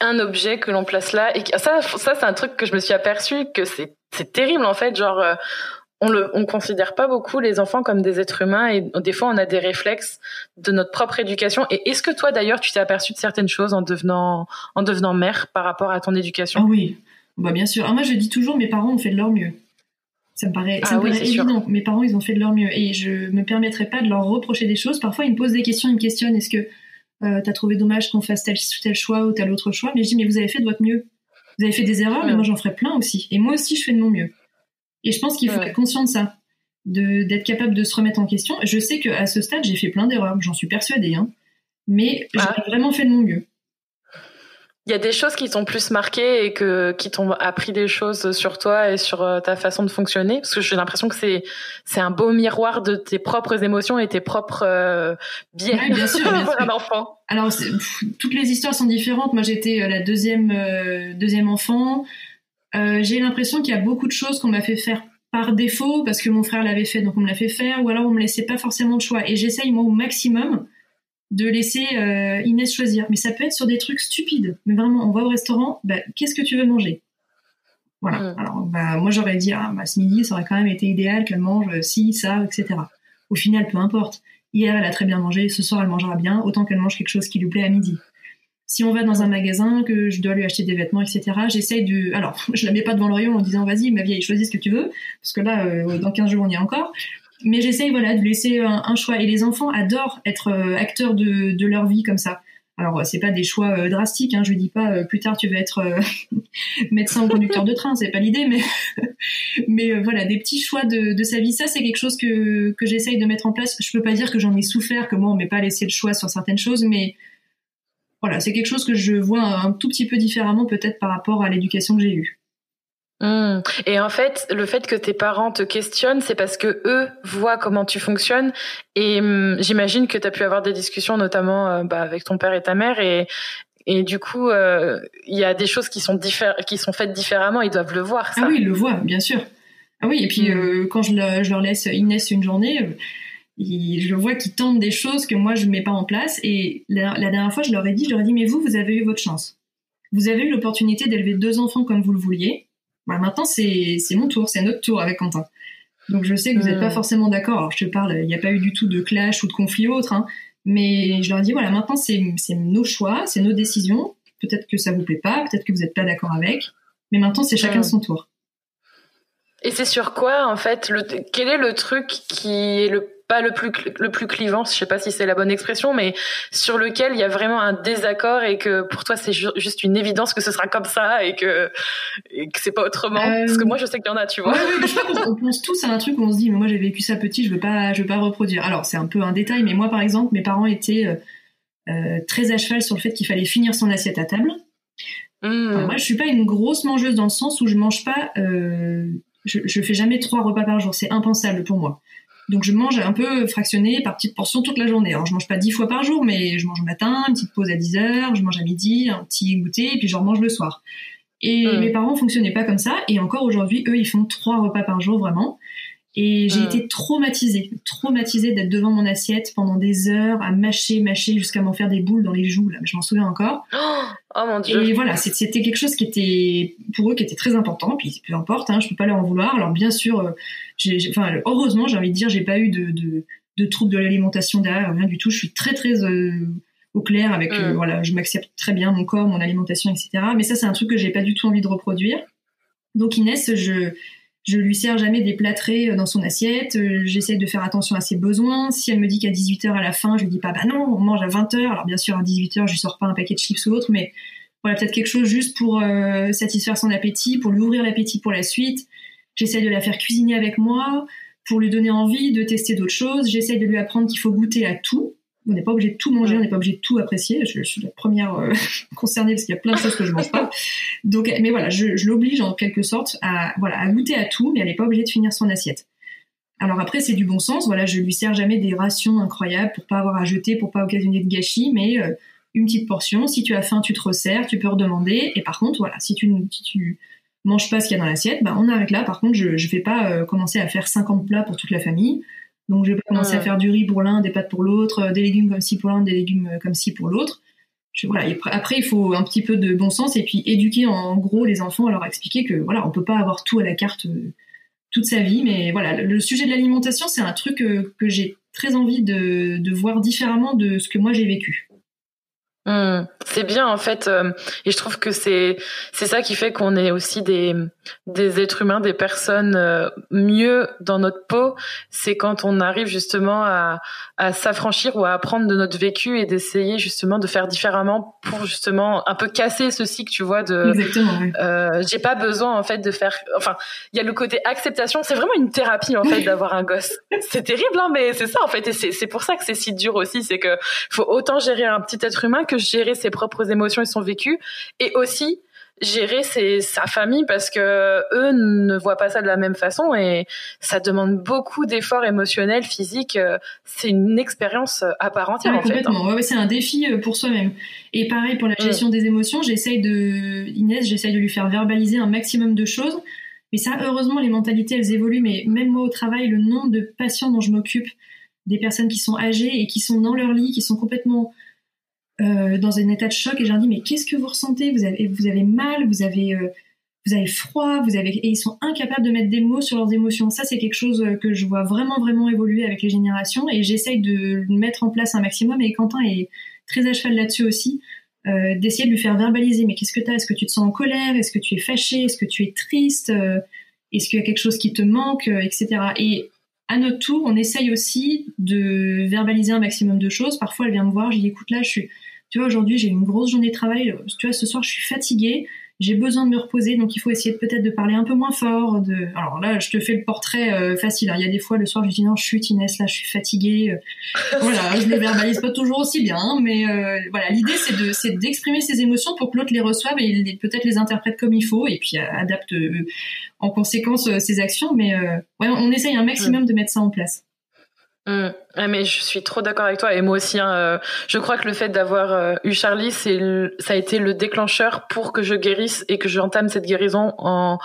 un objet que l'on place là et ça c'est un truc que je me suis aperçu que c'est c'est terrible en fait genre euh, on le on considère pas beaucoup les enfants comme des êtres humains et des fois on a des réflexes de notre propre éducation. Et est-ce que toi d'ailleurs tu t'es aperçu de certaines choses en devenant en devenant mère par rapport à ton éducation? Ah oui. Bah bien sûr. Ah, moi je dis toujours mes parents ont fait de leur mieux. Ça me paraît, ça me ah paraît évident. Mes parents ils ont fait de leur mieux. Et je me permettrai pas de leur reprocher des choses. Parfois ils me posent des questions ils me questionnent. Est-ce que euh, t'as trouvé dommage qu'on fasse tel tel choix ou tel autre choix? Mais je dis mais vous avez fait de votre mieux. Vous avez fait des erreurs mais moi j'en ferai plein aussi. Et moi aussi je fais de mon mieux et je pense qu'il faut être conscient de ça, d'être capable de se remettre en question. Je sais qu'à ce stade, j'ai fait plein d'erreurs, j'en suis persuadée, hein, mais j'ai ah. vraiment fait de mon mieux. Il y a des choses qui t'ont plus marqué et que qui t'ont appris des choses sur toi et sur euh, ta façon de fonctionner? Parce que j'ai l'impression que c'est c'est un beau miroir de tes propres émotions et tes propres euh, biais bien sûr, (laughs) bien un enfant. Alors toutes les histoires sont différentes. Moi j'étais euh, la deuxième deuxième enfant. Euh, j'ai l'impression qu'il y a beaucoup de choses qu'on m'a fait faire par défaut parce que mon frère l'avait fait donc on me l'a fait faire ou alors on me laissait pas forcément de choix. Et j'essaye moi au maximum de laisser euh, Inès choisir. Mais ça peut être sur des trucs stupides. Mais vraiment on va au restaurant bah, qu'est-ce que tu veux manger? Voilà. Alors bah, moi j'aurais dit ah bah, ce midi ça aurait quand même été idéal qu'elle mange ci ça etc au final peu importe. Hier elle a très bien mangé. Ce soir elle mangera bien. Autant qu'elle mange quelque chose qui lui plaît à midi si on va dans un magasin, que je dois lui acheter des vêtements, etc., j'essaye de... Alors, (laughs) je la mets pas devant le rayon en disant vas-y, ma vieille, choisis ce que tu veux, parce que là, euh, dans 15 jours, on y est encore. Mais j'essaye, voilà, de laisser un, choix. Et les enfants adorent être euh, acteurs de, de, leur vie comme ça. Alors, c'est pas des choix euh, drastiques, hein, je dis pas plus tard tu vas être (laughs) médecin ou conducteur de train, c'est pas l'idée, mais, (laughs) mais voilà, des petits choix de, de sa vie, ça c'est quelque chose que, que j'essaye de mettre en place. Je peux pas dire que j'en ai souffert, que moi on m'ait pas laissé le choix sur certaines choses, mais voilà, c'est quelque chose que je vois un tout petit peu différemment peut-être par rapport à l'éducation que j'ai eue. Hmm. Et en fait, le fait que tes parents te questionnent, c'est parce que eux voient comment tu fonctionnes. Et hmm, j'imagine que tu as pu avoir des discussions, notamment euh, bah, avec ton père et ta mère, et, et du coup, euh, il y a des choses qui sont, qui sont faites différemment. Ils doivent le voir. Ça. Ah oui, ils le voient, bien sûr. Ah oui, et puis hmm. euh, quand je, je, leur laisse Inès une journée, je vois qu'ils tentent des choses que moi je mets pas en place. Et la, dernière fois, je leur ai dit, je leur ai dit, mais vous, vous avez eu votre chance. Vous avez eu l'opportunité d'élever deux enfants comme vous le vouliez. Bah, maintenant, c'est mon tour, c'est notre tour avec Quentin. Donc je sais que vous n'êtes pas hmm. forcément d'accord. Alors je te parle, il n'y a pas eu du tout de clash ou de conflit autre, hein. mais je leur ai dit voilà, maintenant c'est nos choix, c'est nos décisions. Peut-être que ça vous plaît pas, peut-être que vous n'êtes pas d'accord avec, mais maintenant c'est chacun hmm. son tour. Et c'est sur quoi en fait le, Quel est le truc qui est le pas le plus le plus clivant, je sais pas si c'est la bonne expression, mais sur lequel il y a vraiment un désaccord et que pour toi c'est juste une évidence que ce sera comme ça et que et que c'est pas autrement. Parce que moi je sais qu'il y en a, tu vois. je crois qu'on pense tous à un truc où on se dit mais moi j'ai vécu ça petit, je veux pas je veux pas reproduire. Alors c'est un peu un détail, mais moi par exemple mes parents étaient euh, euh très à cheval sur le fait qu'il fallait finir son assiette à table. Mmh. moi je suis pas une grosse mangeuse dans le sens où je mange pas. Euh, je, je fais jamais trois repas par jour, c'est impensable pour moi. Donc je mange un peu fractionné par petites portions toute la journée. Alors je mange pas dix fois par jour, mais je mange au matin, une petite pause à 10 heures, je mange à midi, un petit goûter, et puis je remange le soir. Et mes parents fonctionnaient pas comme ça, et encore aujourd'hui, eux, ils font trois repas par jour vraiment. Et j'ai été traumatisée, traumatisée d'être devant mon assiette pendant des heures, à mâcher, mâcher, jusqu'à m'en faire des boules dans les joues. Là, je m'en souviens encore. Oh, mon dieu. Et voilà, c'était quelque chose qui était pour eux qui était très important. Puis peu importe, hein, je peux pas leur en vouloir. Alors bien sûr, euh, enfin heureusement, j'ai envie de dire, j'ai pas eu de, de, de troubles de l'alimentation derrière, rien du tout. Je suis très très euh, au clair avec, euh, mm. voilà, je m'accepte très bien mon corps, mon alimentation, etc. Mais ça, c'est un truc que j'ai pas du tout envie de reproduire. Donc Inès, je je lui sers jamais des plâtrés euh, dans son assiette. Euh, j'essaie de faire attention à ses besoins. Si elle me dit qu'à 18h à la fin, je lui dis pas, bah non, on mange à 20h. Alors bien sûr, à 18h, je lui sors pas un paquet de chips ou autre, mais voilà, peut-être quelque chose juste pour euh, satisfaire son appétit, pour lui ouvrir l'appétit pour la suite. J'essaie de la faire cuisiner avec moi, pour lui donner envie de tester d'autres choses. J'essaie de lui apprendre qu'il faut goûter à tout on n'est pas obligé de tout manger, on n'est pas obligé de tout apprécier. Je, suis la première euh, (laughs) concernée parce qu'il y a plein de choses que je mange pas. Donc, mais voilà, je, je l'oblige en quelque sorte à voilà à goûter à tout, mais elle n'est pas obligée de finir son assiette. Alors après, c'est du bon sens. Voilà, je lui sers jamais des rations incroyables pour pas avoir à jeter, pour pas occasionner de gâchis, mais euh, une petite portion. Si tu as faim, tu te resserres, tu peux redemander. Et par contre, voilà, si tu si tu manges pas ce qu'il y a dans l'assiette, bah on arrête là. Par contre, je je vais pas euh, commencer à faire 50 plats pour toute la famille. Donc je vais pas commencer à faire du riz pour l'un, des pâtes pour l'autre, euh, des légumes comme ci pour l'un, des légumes euh, comme ci pour l'autre. Voilà. après, il faut un petit peu de bon sens et puis éduquer en gros les enfants à leur expliquer que voilà, on peut pas avoir tout à la carte euh, toute sa vie. Mais voilà, le sujet de l'alimentation, c'est un truc que, j'ai très envie de, de voir différemment de ce que moi j'ai vécu. Mmh. c'est bien en fait, euh, et je trouve que c'est c'est ça qui fait qu'on est aussi des des êtres humains, des personnes euh, mieux dans notre peau. C'est quand on arrive justement à à s'affranchir ou à apprendre de notre vécu et d'essayer justement de faire différemment pour justement un peu casser ce cycle, tu vois. De euh, j'ai pas besoin en fait de faire. Enfin, il y a le côté acceptation. C'est vraiment une thérapie en fait d'avoir un gosse. (laughs) C'est terrible, hein, mais c'est ça en fait, et c'est c'est pour ça que c'est si dur aussi, c'est que faut autant gérer un petit être humain que gérer ses propres émotions et son vécu, et aussi gérer ses, sa famille parce que eux ne voient pas ça de la même façon et ça demande beaucoup d'efforts émotionnels, physiques. C'est une expérience à part entière en fait. Hein. Ouais, c'est un défi euh, pour soi-même. Et pareil pour la gestion des émotions, j'essaye de Inès, j'essaye de lui faire verbaliser un maximum de choses. Mais ça, heureusement, les mentalités elles évoluent. Mais même moi au travail, le nombre de patients dont je m'occupe, des personnes qui sont âgées et qui sont dans leur lit, qui sont complètement euh, dans un état de choc et je leur dis mais qu'est-ce que vous ressentez? Vous avez vous avez mal, vous avez euh, vous avez froid, vous avez et ils sont incapables de mettre des mots sur leurs émotions. Ça c'est quelque chose euh, que je vois vraiment vraiment évoluer avec les générations et j'essaye de mettre en place un maximum et Quentin est très à cheval là-dessus aussi. Euh, d'essayer de lui faire verbaliser mais qu'est-ce que tu as Est-ce que tu te sens en colère? Est-ce que tu es fâché? Est-ce que tu es triste? Est-ce qu'il y a quelque chose qui te manque? Etc. Et à notre tour, on essaye aussi de verbaliser un maximum de choses. Parfois, elle vient me voir, je dis écoute là, je suis tu vois, aujourd'hui, j'ai une grosse journée de travail. Tu vois, ce soir, je suis fatiguée. J'ai besoin de me reposer, donc il faut essayer peut-être de parler un peu moins fort. De... Alors là, je te fais le portrait euh, facile. Hein. Il y a des fois, le soir, je dis non, je suis Inès, là, je suis fatiguée. Euh. (laughs) voilà, je ne verbalise pas toujours aussi bien, hein, mais euh, voilà, l'idée, c'est de, c'est d'exprimer ses émotions pour que l'autre les reçoive et peut-être les interprète comme il faut, et puis adapte en conséquence ses actions. Mais ouais, on essaye un maximum de mettre ça en place. Mmh. mais je suis trop d'accord avec toi et moi aussi. Hein, euh, je crois que le fait d'avoir euh, eu Charlie, c'est ça a été le déclencheur pour que je guérisse et que j'entame cette guérison en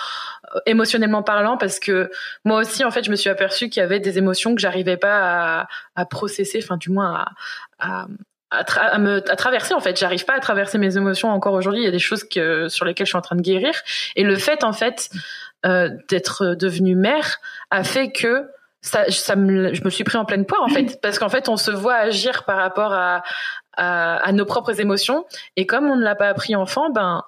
euh, émotionnellement parlant parce que moi aussi en fait je me suis aperçue qu'il y avait des émotions que j'arrivais pas à, à processer, enfin du moins à, à à, me, à traverser en fait j'arrive pas à traverser mes émotions encore aujourd'hui il y a des choses que sur lesquelles je suis en train de guérir et le fait en fait d'être devenue mère a fait que ça, ça me, je me suis pris en pleine poire en fait, (laughs) parce qu'en fait on se voit agir par rapport à, à, à nos propres émotions, et comme on ne l'a pas appris enfant, ben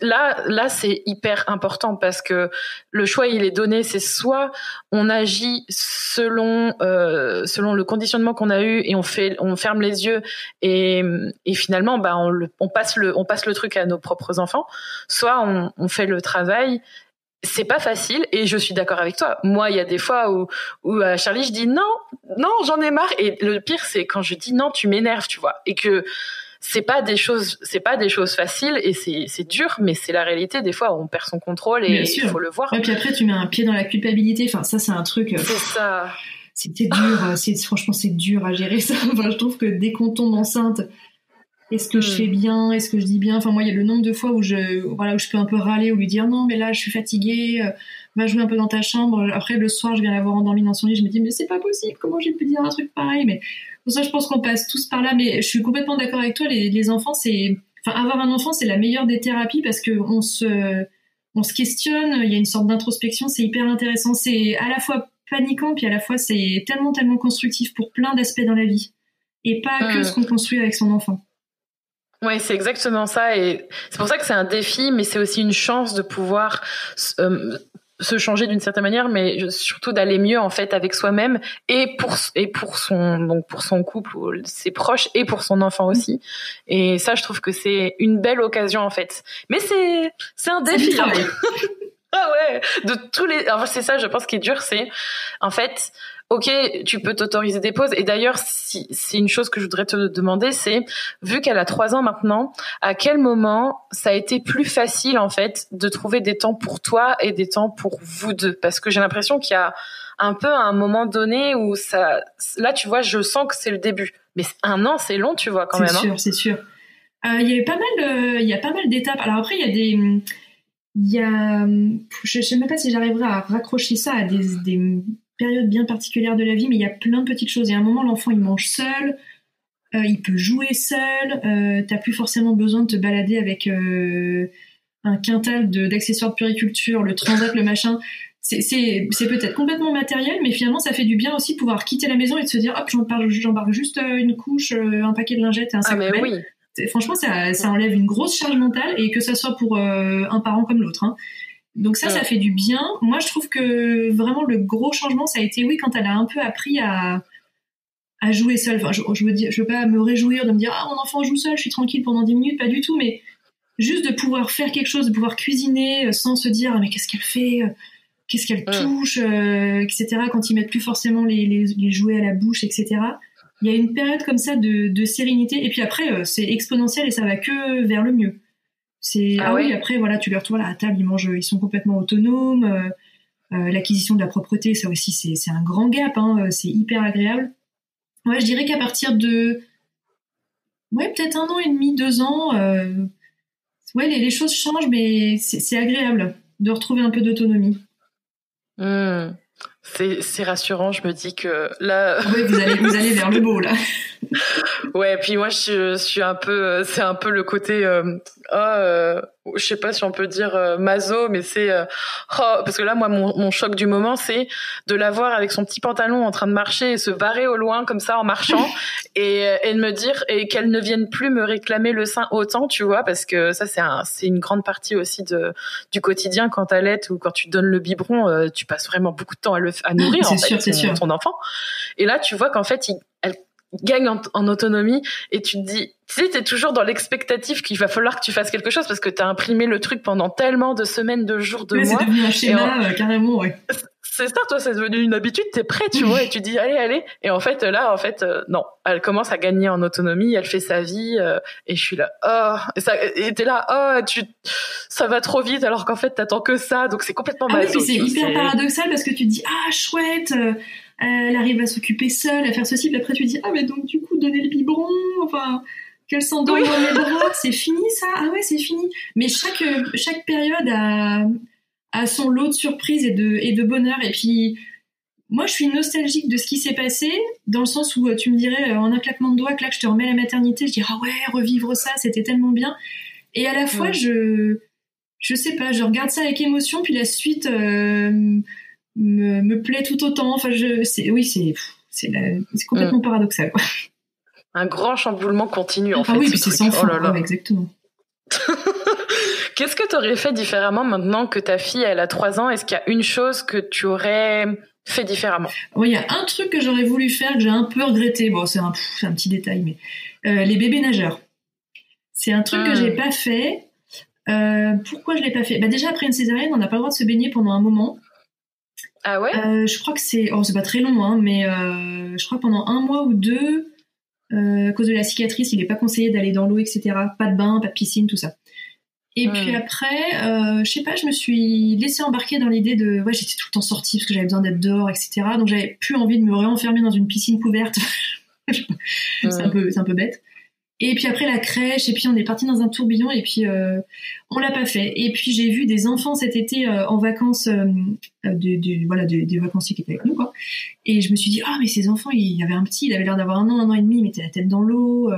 là, là c'est hyper important parce que le choix il est donné, c'est soit on agit selon euh, selon le conditionnement qu'on a eu et on fait, on ferme les yeux et, et finalement ben on, le, on passe le on passe le truc à nos propres enfants, soit on, on fait le travail c'est pas facile et je suis d'accord avec toi. Moi, il y a des fois où, où à Charlie, je dis non, non, j'en ai marre. Et le pire, c'est quand je dis non, tu m'énerves, tu vois. Et que c'est pas des choses, c'est pas des choses faciles et c'est, dur, mais c'est la réalité. Des fois, on perd son contrôle et il faut le voir. Et puis après, tu mets un pied dans la culpabilité. Enfin, ça, c'est un truc. Euh, c'est ça. C'était dur. c'est, franchement, c'est dur à gérer ça. (laughs) Enfin, je trouve que dès qu'on tombe enceinte, est-ce que je hmm. fais bien? Est-ce que je dis bien? Enfin, moi, il y a le nombre de fois où je, voilà, où je peux un peu râler ou lui dire non, mais là, je suis fatiguée, euh, va jouer un peu dans ta chambre. Après, le soir, je viens la voir endormie dans son lit, je me dis, mais c'est pas possible, comment j'ai pu dire un truc pareil? Mais pour ça, je pense qu'on passe tous par là. Mais je suis complètement d'accord avec toi, les, les enfants, c'est. Enfin, avoir un enfant, c'est la meilleure des thérapies parce que on se, on se questionne, il y a une sorte d'introspection, c'est hyper intéressant. C'est à la fois paniquant, puis à la fois, c'est tellement, tellement constructif pour plein d'aspects dans la vie. Et pas que hmm. ce qu'on construit avec son enfant. Oui, c'est exactement ça. Et c'est pour ça que c'est un défi, mais c'est aussi une chance de pouvoir euh, se changer d'une certaine manière, mais surtout d'aller mieux en fait avec soi-même et pour et pour son donc pour son couple, ses proches et pour son enfant aussi. Et ça, je trouve que c'est une belle occasion en fait. Mais c'est c'est un défi. Hein. (laughs) ah ouais, de tous les. Alors c'est ça, je pense, qui est dur, c'est en fait ok, tu peux t'autoriser des pauses. Et d'ailleurs, si, c'est une chose que je voudrais te demander, c'est, vu qu'elle a trois ans maintenant, à quel moment ça a été plus facile, en fait, de trouver des temps pour toi et des temps pour vous deux? Parce que j'ai l'impression qu'il y a un peu un moment donné où ça, là, tu vois, je sens que c'est le début. Mais un an, c'est long, tu vois, quand même. C'est hein. sûr, c'est sûr. Euh, il y avait pas mal, il y a pas mal d'étapes. Alors après, il y a des, il y a, je sais même pas si j'arriverai à raccrocher ça à des, des période bien particulière de la vie, mais il y a plein de petites choses. Y a un moment, l'enfant, il mange seul, euh, il peut jouer seul, euh, t'as plus forcément besoin de te balader avec euh, un quintal d'accessoires de, puriculture, le transat, le machin. C'est peut-être complètement matériel, mais finalement, ça fait du bien aussi de pouvoir quitter la maison et de se dire, hop, j'embarque juste une couche, un paquet de lingettes et un sac ah, oui. Franchement, ça, ça, enlève une grosse charge mentale et que ça soit pour un parent comme l'autre. Hein. Donc ça, ça fait du bien. Moi, je trouve que vraiment le gros changement, ça a été, oui, quand elle a un peu appris à, à jouer seule. Enfin, je, je veux dire, je veux pas me réjouir de me dire, ah, mon enfant joue seul, je suis tranquille pendant 10 minutes, pas du tout, mais juste de pouvoir faire quelque chose, de pouvoir cuisiner euh, sans se dire, ah, mais qu'est-ce qu'elle fait, euh, qu'est-ce qu'elle touche, euh, etc. Quand ils mettent plus forcément les, les, les, jouets à la bouche, etc. Il y a une période comme ça de, de sérénité. Et puis après, c'est exponentiel et ça va que vers le mieux. C'est ah, ah oui. après voilà, tu les retrouves à la table, ils mangent, ils sont complètement autonomes. Euh, euh, l'acquisition de la propreté, ça aussi c'est un grand gap, hein, euh, c'est hyper agréable. Ouais, je dirais qu'à partir de ouais peut-être un an et demi, deux ans, ouais les, les, choses changent, mais c'est agréable de retrouver un peu d'autonomie. Mmh. C'est rassurant, je me dis que là. Oui, vous allez, vous allez vers le beau là. (laughs) ouais, puis moi je, suis un peu, c'est un peu le côté, euh, oh, euh, je sais pas si on peut dire euh, maso, mais c'est, euh, oh, parce que là moi mon, mon choc du moment c'est de la voir avec son petit pantalon en train de marcher et se barrer au loin comme ça en marchant (laughs) et, et de me dire et qu'elle ne vienne plus me réclamer le sein autant, tu vois, parce que ça c'est un, c'est une grande partie aussi de du quotidien quand t'allaites ou quand tu donnes le biberon, tu passes vraiment beaucoup de temps à le à nourrir en fait, ton, sûr. ton enfant. Et là tu vois qu'en fait il, elle gagne en, autonomie et tu te dis tu sais t'es toujours dans l'expectative qu'il va falloir que tu fasses quelque chose parce que t'as imprimé le truc pendant tellement de semaines de jours de mois c'est devenu un schéma euh, carrément ouais. C'est ça toi c'est devenu une habitude t'es prêt tu vois et tu dis allez allez. Et en fait là en fait euh, non. Elle commence à gagner en autonomie elle fait sa vie euh, et je suis là oh. Et ça et t'es là oh tu ça va trop vite alors qu'en fait t'attends que ça donc c'est complètement ah c'est hyper paradoxal parce que tu te dis ah chouette elle arrive à s'occuper seule, à faire ceci, puis après tu dis ah mais donc du coup donner le biberon, enfin qu'elle s'endort dans les bras, (laughs) c'est fini ça, ah ouais c'est fini. Mais chaque chaque période a, a son lot de surprises et de et de bonheur et puis moi, je suis nostalgique de ce qui s'est passé, dans le sens où tu me dirais, en un claquement de doigts, que là, je te remets la maternité, je dis, ah ouais, revivre ça, c'était tellement bien. Et à la fois, je, je sais pas, je regarde ça avec émotion, puis la suite, euh, me, me plaît tout autant. Enfin, je, c'est, oui, c'est, c'est, complètement mm. paradoxal. Un grand chamboulement continu, en ah, fait. oui, c'est sans oh là exactement. (laughs) Qu'est-ce que tu aurais fait différemment maintenant que ta fille, elle a 3 ans? Est-ce qu'il y a une chose que tu aurais fait différemment? Oui, il y a un truc que j'aurais voulu faire, que j'ai un peu regretté. Bon, c'est un, un petit détail, mais euh, les bébés nageurs. C'est un truc que j'ai mm. pas fait. Euh, pourquoi je l'ai pas fait? Bah Déjà, après une césarienne, on n'a pas le droit de se baigner pendant un moment. Ah ouais? Euh, Je crois que c'est, oh c'est pas très long, hein, mais euh, je crois que pendant un mois ou deux, euh, à cause de la cicatrice, il n'est pas conseillé d'aller dans l'eau, etc. Pas de bain, pas de piscine, tout ça. Et hmm. puis après, euh, je sais pas, je me suis laissée embarquer dans l'idée de, ouais, j'étais tout le temps sortie parce que j'avais besoin d'être dehors, etc. Donc j'avais plus envie de me réenfermer dans une piscine couverte. (laughs) c'est un peu, c'est un peu bête. Et puis après la crèche, et puis on est parti dans un tourbillon, et puis euh, on l'a pas fait. Et puis j'ai vu des enfants cet été euh, en vacances, euh, voilà, des vacanciers qui étaient avec nous, quoi. Et je me suis dit, ah mais ces enfants, il y avait un petit, il avait l'air d'avoir un an, un an et demi, il mettait la tête dans l'eau.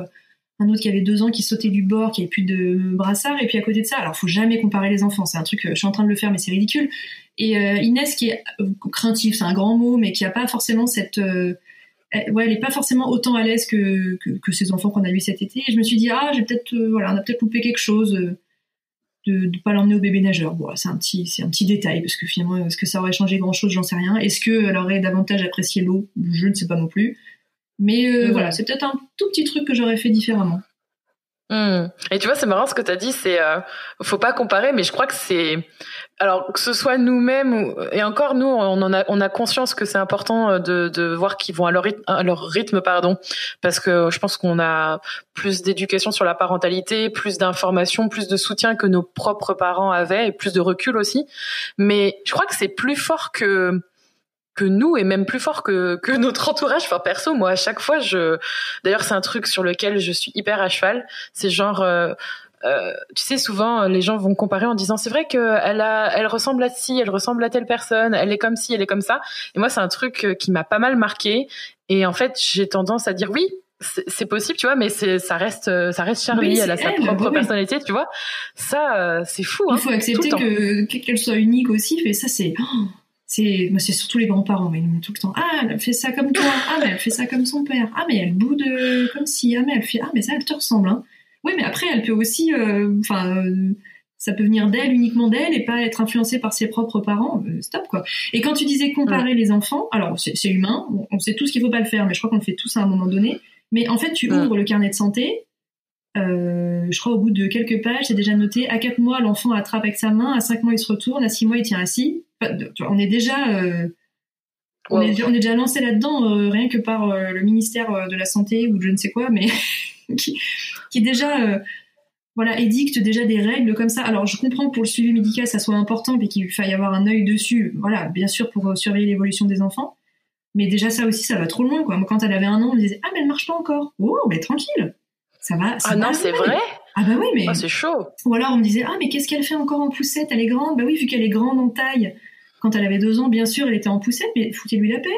un autre qui avait deux ans qui sautait du bord, qui avait plus de brassard. Et puis à côté de ça, alors faut jamais comparer les enfants, c'est un truc, je suis en train de le faire, mais c'est ridicule. Et Inès qui est craintive, c'est un grand mot, mais qui a pas forcément cette ouais, elle est pas forcément autant à l'aise que, que, que, ces enfants qu'on a eu cet été. Et je me suis dit, ah, j'ai peut-être, euh, voilà, on a peut-être loupé quelque chose euh, de ne pas l'emmener au bébé nageur. Bon, c'est un petit, c'est un petit détail parce que finalement, est-ce que ça aurait changé grand-chose J'en sais rien. Est-ce qu'elle aurait davantage apprécié l'eau? Je ne sais pas non plus. Mais euh, voilà, c'est peut-être un tout petit truc que j'aurais fait différemment. Hmm. Et tu vois, c'est marrant ce que tu as dit, c'est euh, faut pas comparer, mais je crois que c'est alors que ce soit nous-mêmes et encore nous, on en a on a conscience que c'est important euh, de, de voir qu'ils vont à leur rythme, à leur rythme, pardon, parce que je pense qu'on a plus d'éducation sur la parentalité, plus d'informations, plus de soutien que nos propres parents avaient et plus de recul aussi. Mais je crois que c'est plus fort que que nous et même plus fort que, que notre entourage. Enfin, perso, moi, à chaque fois, je. D'ailleurs, c'est un truc sur lequel je suis hyper à cheval. C'est genre. Euh, euh, tu sais, souvent, les gens vont comparer en disant c'est vrai qu'elle a, elle ressemble à ci, elle ressemble à telle personne, elle est comme ci, elle est comme ça. Et moi, c'est un truc euh, qui m'a pas mal marqué. Et en fait, j'ai tendance à dire oui, c'est possible, tu vois, mais c'est, ça reste, ça reste Charlie, elle a sa propre personnalité, tu vois. Ça, c'est fou. Il hein, faut accepter que qu'elle soit unique aussi. Mais ça, c'est. C'est c'est surtout les grands-parents mais ils tout le temps ah elle fait ça comme toi ah mais elle fait ça comme son père ah mais elle boude comme si ah mais elle fait ah mais ça elle te ressemble hein. oui mais après elle peut aussi euh, enfin ça peut venir d'elle uniquement d'elle et pas être influencée par ses propres parents euh, stop quoi et quand tu disais comparer les enfants alors c'est humain on, sait tous qu'il faut pas le faire mais je crois qu'on le fait tous à un moment donné mais en fait tu ouvres le carnet de santé euh, je crois au bout de quelques pages, c'est déjà noté. À 4 mois, l'enfant attrape avec sa main. À 5 mois, il se retourne. À 6 mois, il tient assis. On est déjà, euh, on, est, on, est, déjà lancé là-dedans, euh, rien que par euh, le ministère de la santé ou je ne sais quoi, mais (laughs) qui, qui déjà, voilà, édicte déjà des règles comme ça. Alors, je comprends que pour le suivi médical, ça soit important et qu'il faille avoir un œil dessus. Voilà, bien sûr pour surveiller l'évolution des enfants. Mais déjà ça aussi, ça va trop loin. Quoi. Moi, quand elle avait un an, on me disait ah mais elle marche pas encore. Oh, mais tranquille ça va. ah non, c'est vrai. Ah bah oui, mais. Ah, c'est chaud. Ou alors on me disait ah mais qu'est-ce qu'elle fait encore en poussette? Elle est grande. Bah oui, vu qu'elle est grande en taille. Quand elle avait deux ans, bien sûr, elle était en poussette, mais foutez-lui la paix.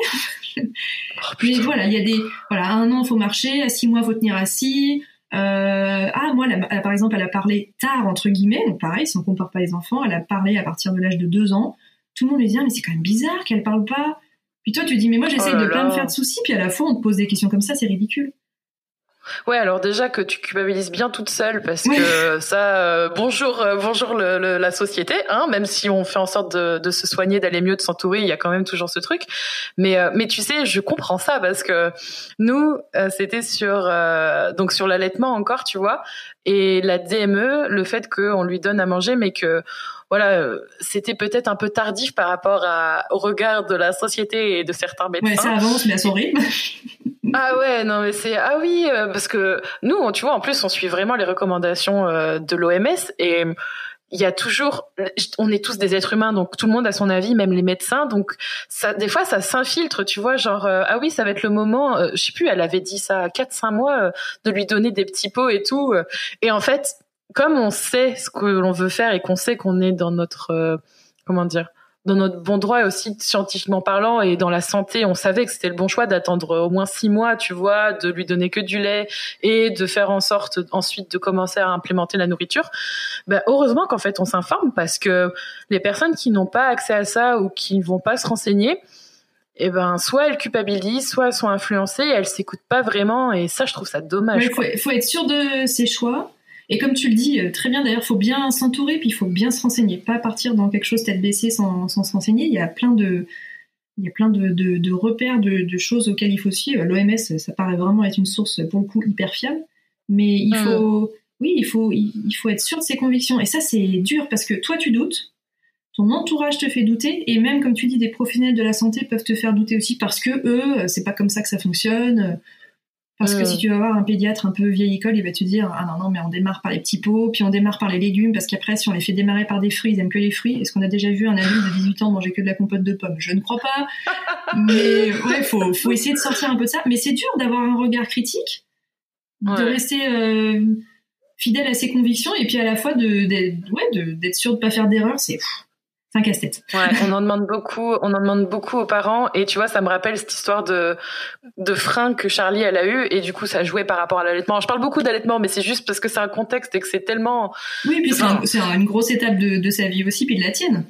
(laughs) oh, mais voilà, il y a des voilà, à un an faut marcher, à six mois faut tenir assis. Euh, ah moi, par exemple, elle a parlé tard entre guillemets, donc pareil, si on compare pas les enfants, elle a parlé à partir de l'âge de deux ans. Tout le monde lui dit ah, mais c'est quand même bizarre qu'elle parle pas. Puis toi tu dis mais moi j'essaye oh de pas me faire de soucis, puis à la fois on te pose des questions comme ça, c'est ridicule. Ouais, alors déjà que tu culpabilises bien toute seule parce que (laughs) ça, euh, bonjour, euh, bonjour le, la société, hein, même si on fait en sorte de, de se soigner, d'aller mieux, de s'entourer, il y a quand même toujours ce truc. Mais euh, mais tu sais, je comprends ça parce que nous, c'était sur donc sur l'allaitement encore, tu vois, et la DME, le fait qu'on lui donne à manger, mais que voilà, c'était peut-être un peu tardif par rapport à, au regard de la société et de certains médecins. Ouais, ça avance, mais à son rythme. Ah ouais, non mais c'est ah oui euh, parce que nous, tu vois, en plus, on suit vraiment les recommandations euh, de l'OMS et il y a toujours, on est tous des êtres humains, donc tout le monde a son avis, même les médecins. Donc ça, des fois, ça s'infiltre, tu vois, genre euh, ah oui, ça va être le moment. je sais plus, elle avait dit ça à 4-5 mois de lui donner des petits pots et tout. et en fait, comme on sait ce que l'on veut faire et qu'on sait qu'on est dans notre comment dire dans notre bon droit et aussi scientifiquement parlant et dans la santé, on savait que c'était le bon choix d'attendre au moins six mois, tu vois, de lui donner que du lait et de faire en sorte ensuite de commencer à implémenter la nourriture. Ben, heureusement qu'en fait on s'informe parce que les personnes qui n'ont pas accès à ça ou qui ne vont pas se renseigner, eh ben soit elles culpabilisent, soit elles sont influencées, et elles s'écoutent pas vraiment et ça je trouve ça dommage. Il faut être sûr de ses choix et comme tu le dis euh, très bien, d'ailleurs, faut bien s'entourer, puis il faut bien se renseigner, pas partir dans quelque chose tête baissée sans, sans se renseigner. Il y a plein de, il y a plein de, de, de repères, de, de, choses auxquelles il faut suivre. L'OMS, ça paraît vraiment être une source pour le coup hyper fiable, mais il mm. faut, oui, il faut, il faut être sûr de ses convictions. Et ça, c'est dur parce que toi, tu doutes, ton entourage te fait douter, et même comme tu dis, des professionnels de la santé peuvent te faire douter aussi parce que eux, c'est pas comme ça que ça fonctionne. Parce que si euh. tu vas voir un pédiatre un peu vieille école, il va te dire ah non non mais on démarre par les petits pots, puis on démarre par les légumes parce qu'après si on les fait démarrer par des fruits, ils aiment que les fruits. Est-ce qu'on a déjà vu un adulte de 18 ans manger que de la compote de pommes? Je ne crois pas. mais ouais, faut faut essayer de sortir un peu de ça. Mais c'est dur d'avoir un regard critique de rester euh, fidèle à ses convictions et puis à la fois de d'être ouais, d'être sûr de pas faire d'erreur, c'est un casse-tête. Ouais, on en demande beaucoup, on en demande beaucoup aux parents et tu vois, ça me rappelle cette histoire de de frein que Charlie elle a eu et du coup ça jouait par rapport à l'allaitement. Je parle beaucoup d'allaitement, mais c'est juste parce que c'est un contexte et que c'est tellement. Oui, puis c'est une grosse étape de, de sa vie aussi, puis de la tienne.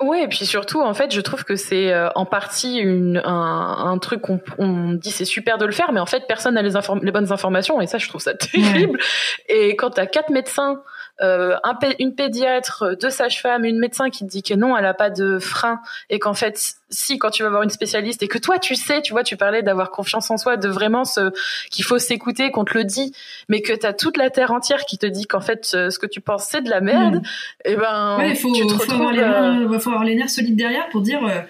Oui, et puis surtout, en fait, je trouve que c'est euh, en partie une, un, un truc qu'on on dit c'est super de le faire, mais en fait, personne n'a les, les bonnes informations, et ça, je trouve ça (laughs) terrible. Et quand tu as quatre médecins euh, un, une pédiatre, deux sages-femmes, une médecin qui te dit que non, elle a pas de frein et qu'en fait, si quand tu vas voir une spécialiste et que toi tu sais, tu vois, tu parlais d'avoir confiance en soi, de vraiment ce qu'il faut s'écouter, qu'on te le dit, mais que tu as toute la terre entière qui te dit qu'en fait euh, ce que tu penses c'est de la merde, mm. et ben ouais, faut, tu te faut, avoir les euh, faut avoir les nerfs solides derrière pour dire ouais.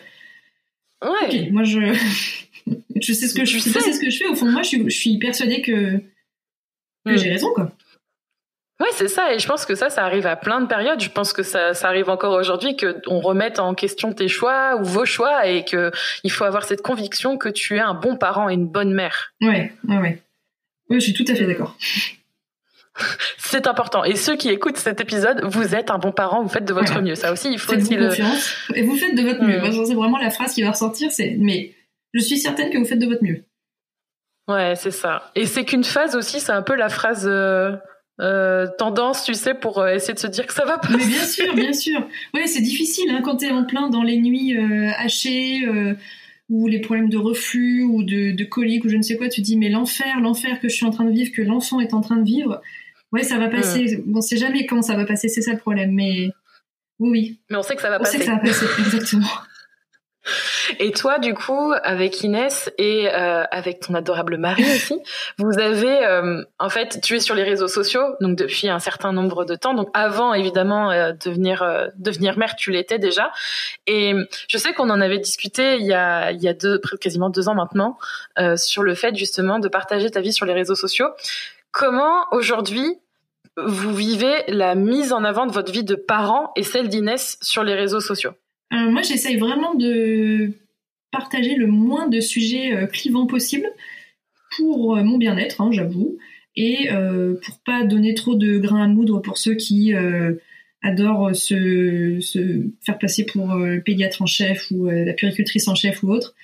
OK, moi je (laughs) je sais ce que je, sais. ce que je fais au fond de moi, je suis, je suis persuadée que, que mm. j'ai raison quoi. Oui, c'est ça. Et je pense que ça, ça arrive à plein de périodes. Je pense que ça, ça arrive encore aujourd'hui que on remette en question tes choix ou vos choix et que il faut avoir cette conviction que tu es un bon parent et une bonne mère. Ouais, ouais, ouais. Oui, je suis tout à fait d'accord. (laughs) C'est important. Et ceux qui écoutent cet épisode, vous êtes un bon parent, vous faites de votre mieux. Ça aussi, il faut aussi le... confiance et vous faites de votre mieux. Mm. c'est vraiment la phrase qui va ressortir, c'est mais je suis certaine que vous faites de votre mieux. Ouais, c'est ça. Et c'est qu'une phase aussi, c'est un peu la phrase euh, euh, tendance, tu sais, pour euh, essayer de se dire que ça va pas. Mais bien sûr, bien sûr. Ouais, c'est difficile hein, quand t'es en plein dans les nuits euh, hachées ou les problèmes de reflux ou de, de colique ou je ne sais quoi. Tu dis mais l'enfer, l'enfer que je suis en train de vivre, que l'enfant est en train de vivre. Ouais, ça va passer. Bon, on sait jamais quand ça va passer, c'est ça le problème. Mais oui, oui. Mais on sait que ça va on passer. Sait que ça va passer, (laughs) exactement. (laughs) Et toi, du coup, avec Inès et euh, avec ton adorable mari (laughs) aussi, vous avez, euh, en fait, tu es sur les réseaux sociaux, donc depuis un certain nombre de temps. Donc avant, évidemment, euh, devenir devenir mère, tu l'étais déjà. Et je sais qu'on en avait discuté il y a il y a deux, quasiment deux ans maintenant, sur le fait justement de partager ta vie sur les réseaux sociaux. Comment aujourd'hui vous vivez la mise en avant de votre vie de parent et celle d'Inès sur les réseaux sociaux? Euh, moi, j'essaye vraiment de partager le moins de sujets euh, clivants possible pour euh, mon bien-être, hein, j'avoue, et pour pas donner trop de grains à moudre pour ceux qui adorent se, se, faire passer pour le pédiatre en chef ou la puricultrice en chef ou autre.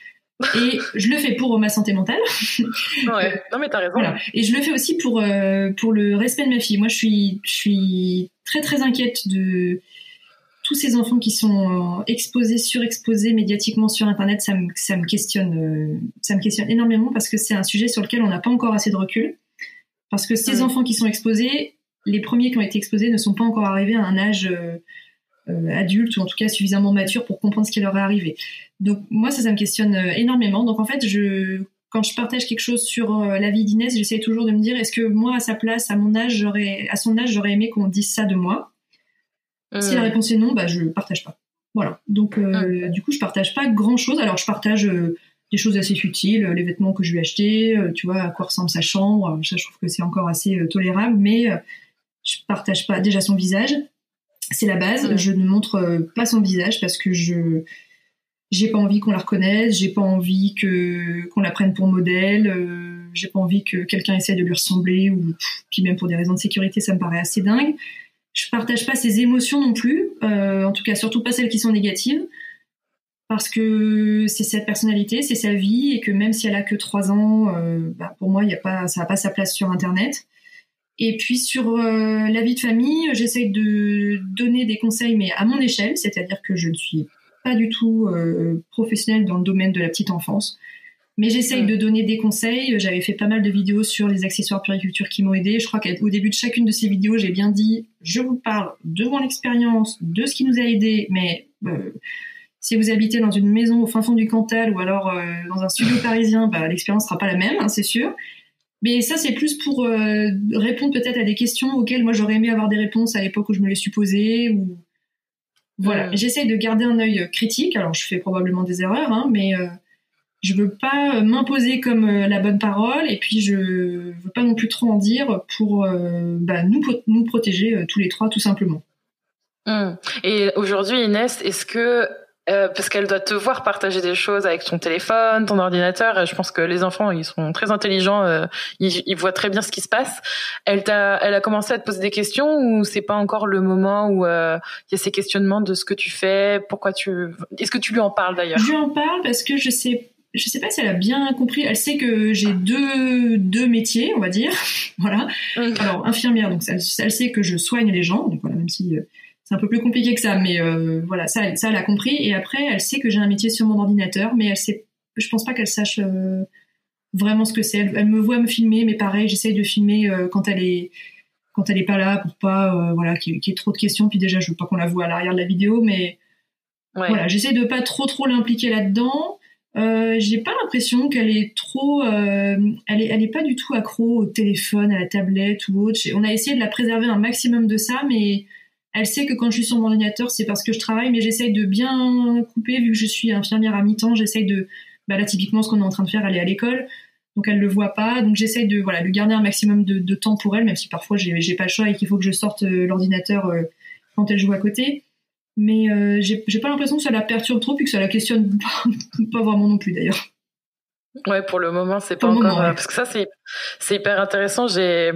Et (laughs) je le fais pour ma santé mentale. Ouais, (laughs) non mais t'as raison. Voilà. Et je le fais aussi pour pour le respect de ma fille. Moi, je suis je suis très très inquiète de tous ces enfants qui sont euh, exposés, surexposés médiatiquement sur Internet, ça me, ça me questionne, euh, ça me questionne énormément parce que c'est un sujet sur lequel on n'a pas encore assez de recul. Parce que ces enfants qui sont exposés, les premiers qui ont été exposés ne sont pas encore arrivés à un âge euh, adulte ou en tout cas suffisamment mature pour comprendre ce qui leur est arrivé. Donc moi ça, ça me questionne énormément. Donc en fait, je, quand je partage quelque chose sur la vie d'Inès, j'essaie toujours de me dire est-ce que moi à sa place, à mon âge, j'aurais, à son âge, j'aurais aimé qu'on dise ça de moi? Si la euh. réponse est non, bah je partage pas. Voilà. Donc euh, du coup, je partage pas grand chose. Alors je partage euh, des choses assez futiles, les vêtements que je lui ai achetés, tu vois, à quoi ressemble sa chambre. Ça, je trouve que c'est encore assez tolérable, mais je partage pas déjà son visage. C'est la base. Je ne montre pas son visage parce que je j'ai pas envie qu'on la reconnaisse, j'ai pas envie que qu'on la prenne pour modèle, j'ai pas envie que quelqu'un essaie de lui ressembler ou puis même pour des raisons de sécurité, ça me paraît assez dingue je partage pas ses émotions non plus, euh, en tout cas surtout pas celles qui sont négatives, parce que c'est cette personnalité, c'est sa vie, et que même si elle a que trois ans, euh, bah, pour moi, y a pas, ça n'a pas sa place sur Internet. Et puis sur euh, la vie de famille, j'essaye de donner des conseils, mais à mon échelle, c'est-à-dire que je ne suis pas du tout professionnelle dans le domaine de la petite enfance. Mais j'essaye de donner des conseils. J'avais fait pas mal de vidéos sur les accessoires puriculture qui m'ont aidé. Je crois qu'au début de chacune de ces vidéos, j'ai bien dit, je vous parle de mon expérience, de ce qui nous a aidé, mais euh, si vous habitez dans une maison au fin fond du Cantal ou alors euh, dans un studio parisien, bah, l'expérience sera pas la même, hein, c'est sûr. Mais ça, c'est plus pour euh, répondre peut-être à des questions auxquelles moi j'aurais aimé avoir des réponses à l'époque où je me les suis posées. Ou voilà, j'essaye de garder un œil critique. Alors, je fais probablement des erreurs, hein, mais je veux pas euh, m'imposer comme euh, la bonne parole et puis je veux pas non plus trop en dire pour euh, bah, nous, nous protéger tous les trois tout simplement. Hum. Et aujourd'hui Inès, est-ce que euh, parce qu'elle doit te voir partager des choses avec ton téléphone, ton ordinateur. Je pense que les enfants, ils sont très intelligents, euh, ils, ils, voient très bien ce qui se passe. Elle t'a, elle a commencé à te poser des questions ou c'est pas encore le moment où euh, il y a ces questionnements de ce que tu fais, pourquoi tu, est-ce que tu lui en parles d'ailleurs? Je lui en parle parce que je sais je sais pas si elle a bien compris. Elle sait que j'ai deux, deux métiers, on va dire. (laughs) voilà. Alors, infirmière, donc elle, elle, sait que je soigne les gens. Donc voilà, même si c'est un peu plus compliqué que ça, mais euh, voilà, ça, ça, elle a compris. Et après, elle sait que j'ai un métier sur mon ordinateur, mais elle sait, je pense pas qu'elle sache euh, vraiment ce que c'est. Elle, me voit me filmer, mais pareil, j'essaye de filmer euh, quand elle est quand elle est pas là pour pas voilà qu'il y, ait trop de questions. Puis déjà, je veux pas qu'on la voit à l'arrière de la vidéo, mais voilà, j'essaie de pas trop trop l'impliquer là-dedans. Euh, j'ai pas l'impression qu'elle est trop, elle est, elle est pas du tout accro au téléphone, à la tablette ou autre. On a essayé de la préserver un maximum de ça, mais elle sait que quand je suis sur mon ordinateur, c'est parce que je travaille, mais j'essaye de bien couper, vu que je suis infirmière à mi-temps, j'essaye de, bah là, typiquement, ce qu'on est en train de faire, elle est à l'école, donc elle le voit pas, donc j'essaye de, voilà, de garder un maximum de, temps pour elle, même si parfois j'ai, j'ai pas le choix et qu'il faut que je sorte euh, l'ordinateur euh, quand elle joue à côté. Mais euh, j'ai, pas l'impression que ça la perturbe trop, puis que ça la questionne (laughs) pas, vraiment non plus d'ailleurs. Ouais, pour le moment, c'est pas encore, parce que ça, c'est, c'est hyper intéressant. J'ai,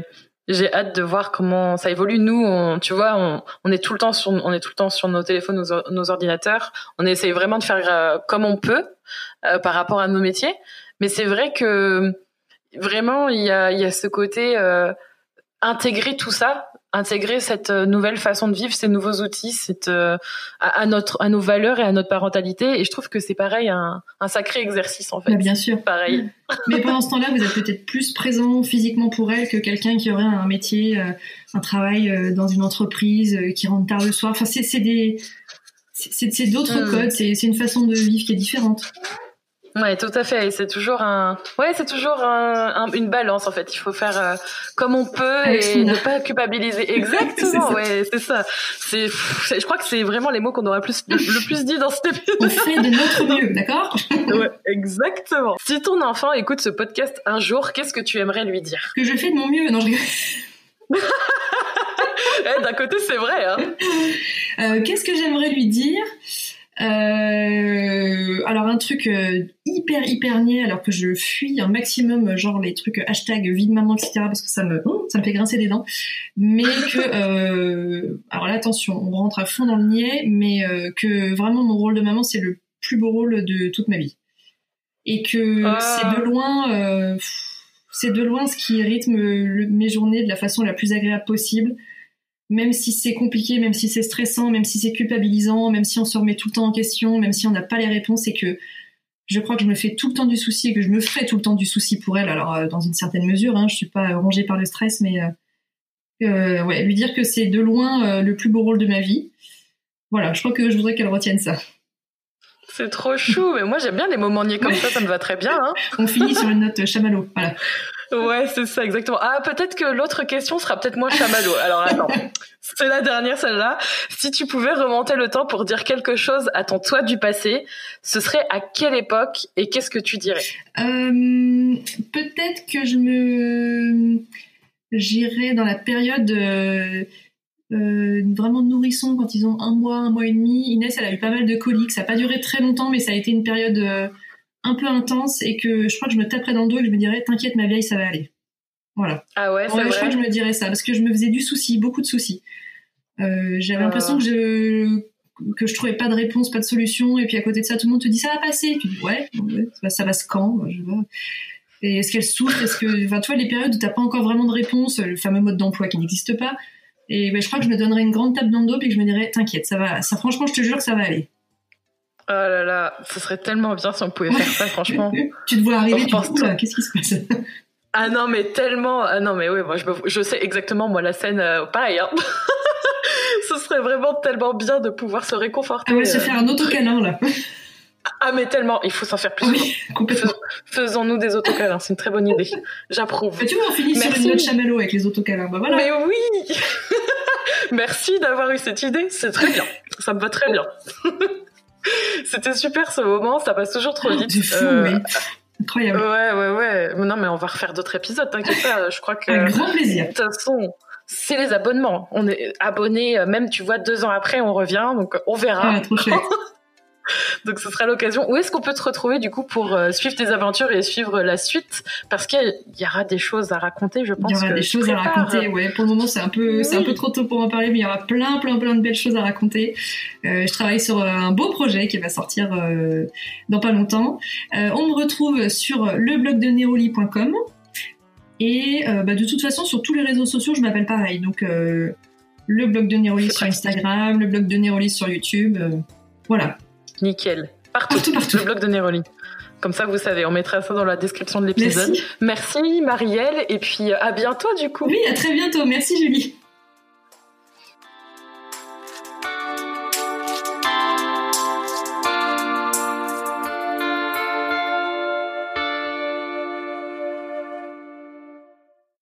j'ai hâte de voir comment ça évolue. Nous, on, tu vois, on, on, est tout le temps sur, on est tout le temps sur nos téléphones, nos, nos ordinateurs. On essaye vraiment de faire euh, comme on peut euh, par rapport à nos métiers. Mais c'est vrai que vraiment, il y a, il y a ce côté euh, intégrer tout ça intégrer cette euh, nouvelle façon de vivre, ces nouveaux outils, cette, euh, à, notre, à nos valeurs et à notre parentalité. Et je trouve que c'est pareil, un, un, sacré exercice en fait. Bah, bien sûr. Pareil. (laughs) Mais pendant ce temps-là, vous êtes peut-être plus présent physiquement pour elle que quelqu'un qui aurait un métier, euh, un travail dans une entreprise, qui rentre tard le soir. Enfin, c'est des, c'est d'autres hmm. codes. C'est une façon de vivre qui est différente. Ouais, tout à fait. Et c'est toujours un, ouais, c'est toujours un, une balance en fait. Il faut faire euh, comme on peut et ne pas culpabiliser. (laughs) Exactement. ouais, c'est ça. C'est, je crois que c'est vraiment les mots qu'on aurait plus le plus dit dans cet épisode. On fait de notre mieux, d'accord? (laughs) Ouais, exactement. Si ton enfant écoute ce podcast un jour, qu'est-ce que tu aimerais lui dire? Que je fais de mon mieux. Non, je (laughs) eh, D'un côté, c'est vrai. Hein. Euh, qu'est-ce que j'aimerais lui dire? Euh, alors un truc euh, hyper hyper niais alors que je fuis un maximum genre les trucs hashtag vide maman etc parce que ça me ça me fait grincer des dents. Mais (laughs) que euh, alors là attention on rentre à fond dans le niais mais euh, que vraiment mon rôle de maman c'est le plus beau rôle de toute ma vie. Et que ah. c'est de loin euh, c'est de loin ce qui rythme mes journées de la façon la plus agréable possible même si c'est compliqué, même si c'est stressant, même si c'est culpabilisant, même si on se remet tout le temps en question, même si on n'a pas les réponses et que je crois que je me fais tout le temps du souci et que je me ferai tout le temps du souci pour elle. Alors, euh, dans une certaine mesure, hein, je suis pas rongée par le stress, mais euh, euh, ouais, lui dire que c'est de loin le plus beau rôle de ma vie. Voilà, je crois que je voudrais qu'elle retienne ça. C'est trop chou, mais moi j'aime bien les moments niais comme ça, ça me va très bien. Hein. (laughs) On finit sur une note chamallow, voilà. Ouais, c'est ça, exactement. Ah, peut-être que l'autre question sera peut-être moins chamallow. Alors attends, c'est la dernière celle-là. Si tu pouvais remonter le temps pour dire quelque chose à ton toi du passé, ce serait à quelle époque et qu'est-ce que tu dirais euh, Peut-être que je me j'irais dans la période euh, euh, vraiment nourrisson quand ils ont un mois, un mois et demi. Inès, elle a eu pas mal de coliques. Ça n'a pas duré très longtemps, mais ça a été une période euh, un peu intense et que je crois que je me taperais dans le dos et que je me dirais t'inquiète ma vieille ça va aller. Voilà. Ah ouais, je crois que je me dirais ça parce que je me faisais du souci beaucoup de soucis. Euh, j'avais l'impression que je que je trouvais pas de réponse pas de solution et puis à côté de ça tout le monde te dit ça va passer. Tu dis ouais, ça va se quand je vois. Et est-ce qu'elle souffre? Est-ce que enfin tu vois les périodes où t'as pas encore vraiment de réponse le fameux mode d'emploi qui n'existe pas et ben, je crois que je me donnerais une grande tape dans le dos et que je me dirais t'inquiète ça va ça franchement je te jure que ça va aller Oh là là, ce serait tellement bien si on pouvait faire ça, franchement. (laughs) tu te vois arriver, tu te qu'est-ce qui se passe? Ah non, mais tellement. Ah non, mais oui, moi je, je sais exactement moi la scène. Euh, pareil. Hein. (laughs) ce serait vraiment tellement bien de pouvoir se réconforter. Ah ouais, se euh. faire un autocanal là. Ah mais tellement, il faut s'en faire plus. Oui, (laughs) complètement. Faisons-nous des autocalins, c'est une très bonne idée. J'approuve. tu vois, on finit sur une note chamallow avec les autocalins. Bah voilà. Mais oui. Merci d'avoir eu cette idée, c'est très bien. Ça me va très bien. C'était super ce moment, ça passe toujours trop vite. Fou, euh, Incroyable. Ouais, ouais, ouais. Non, mais on va refaire d'autres épisodes, t'inquiète pas. Je crois que. Un grand plaisir. De toute façon, c'est les abonnements. On est abonné, euh, même tu vois, deux ans après, on revient, donc on verra. trop chouette. (laughs) Donc ce sera l'occasion. Où est-ce qu'on peut te retrouver du coup pour euh, suivre tes aventures et suivre la suite? Parce qu'il y aura des choses à raconter, je pense. Il y aura des choses à raconter. Ouais, pour le moment c'est un peu c'est un peu trop tôt pour en parler, mais il y aura plein plein plein de belles choses à raconter. Euh, je travaille sur un beau projet qui va sortir euh, dans pas longtemps. Euh, on me retrouve sur le blog de neroli.com et euh, bah, de toute façon sur tous les réseaux sociaux je m'appelle pareil. Donc le blog de Neroli sur Instagram, le blog de Neroli sur YouTube. voilà. Nickel. Partout, (laughs) partout, Le blog de Neroli. Comme ça, vous savez, on mettra ça dans la description de l'épisode. Merci. Merci, Marielle, et puis à bientôt du coup. Oui, à très bientôt. Merci, Julie.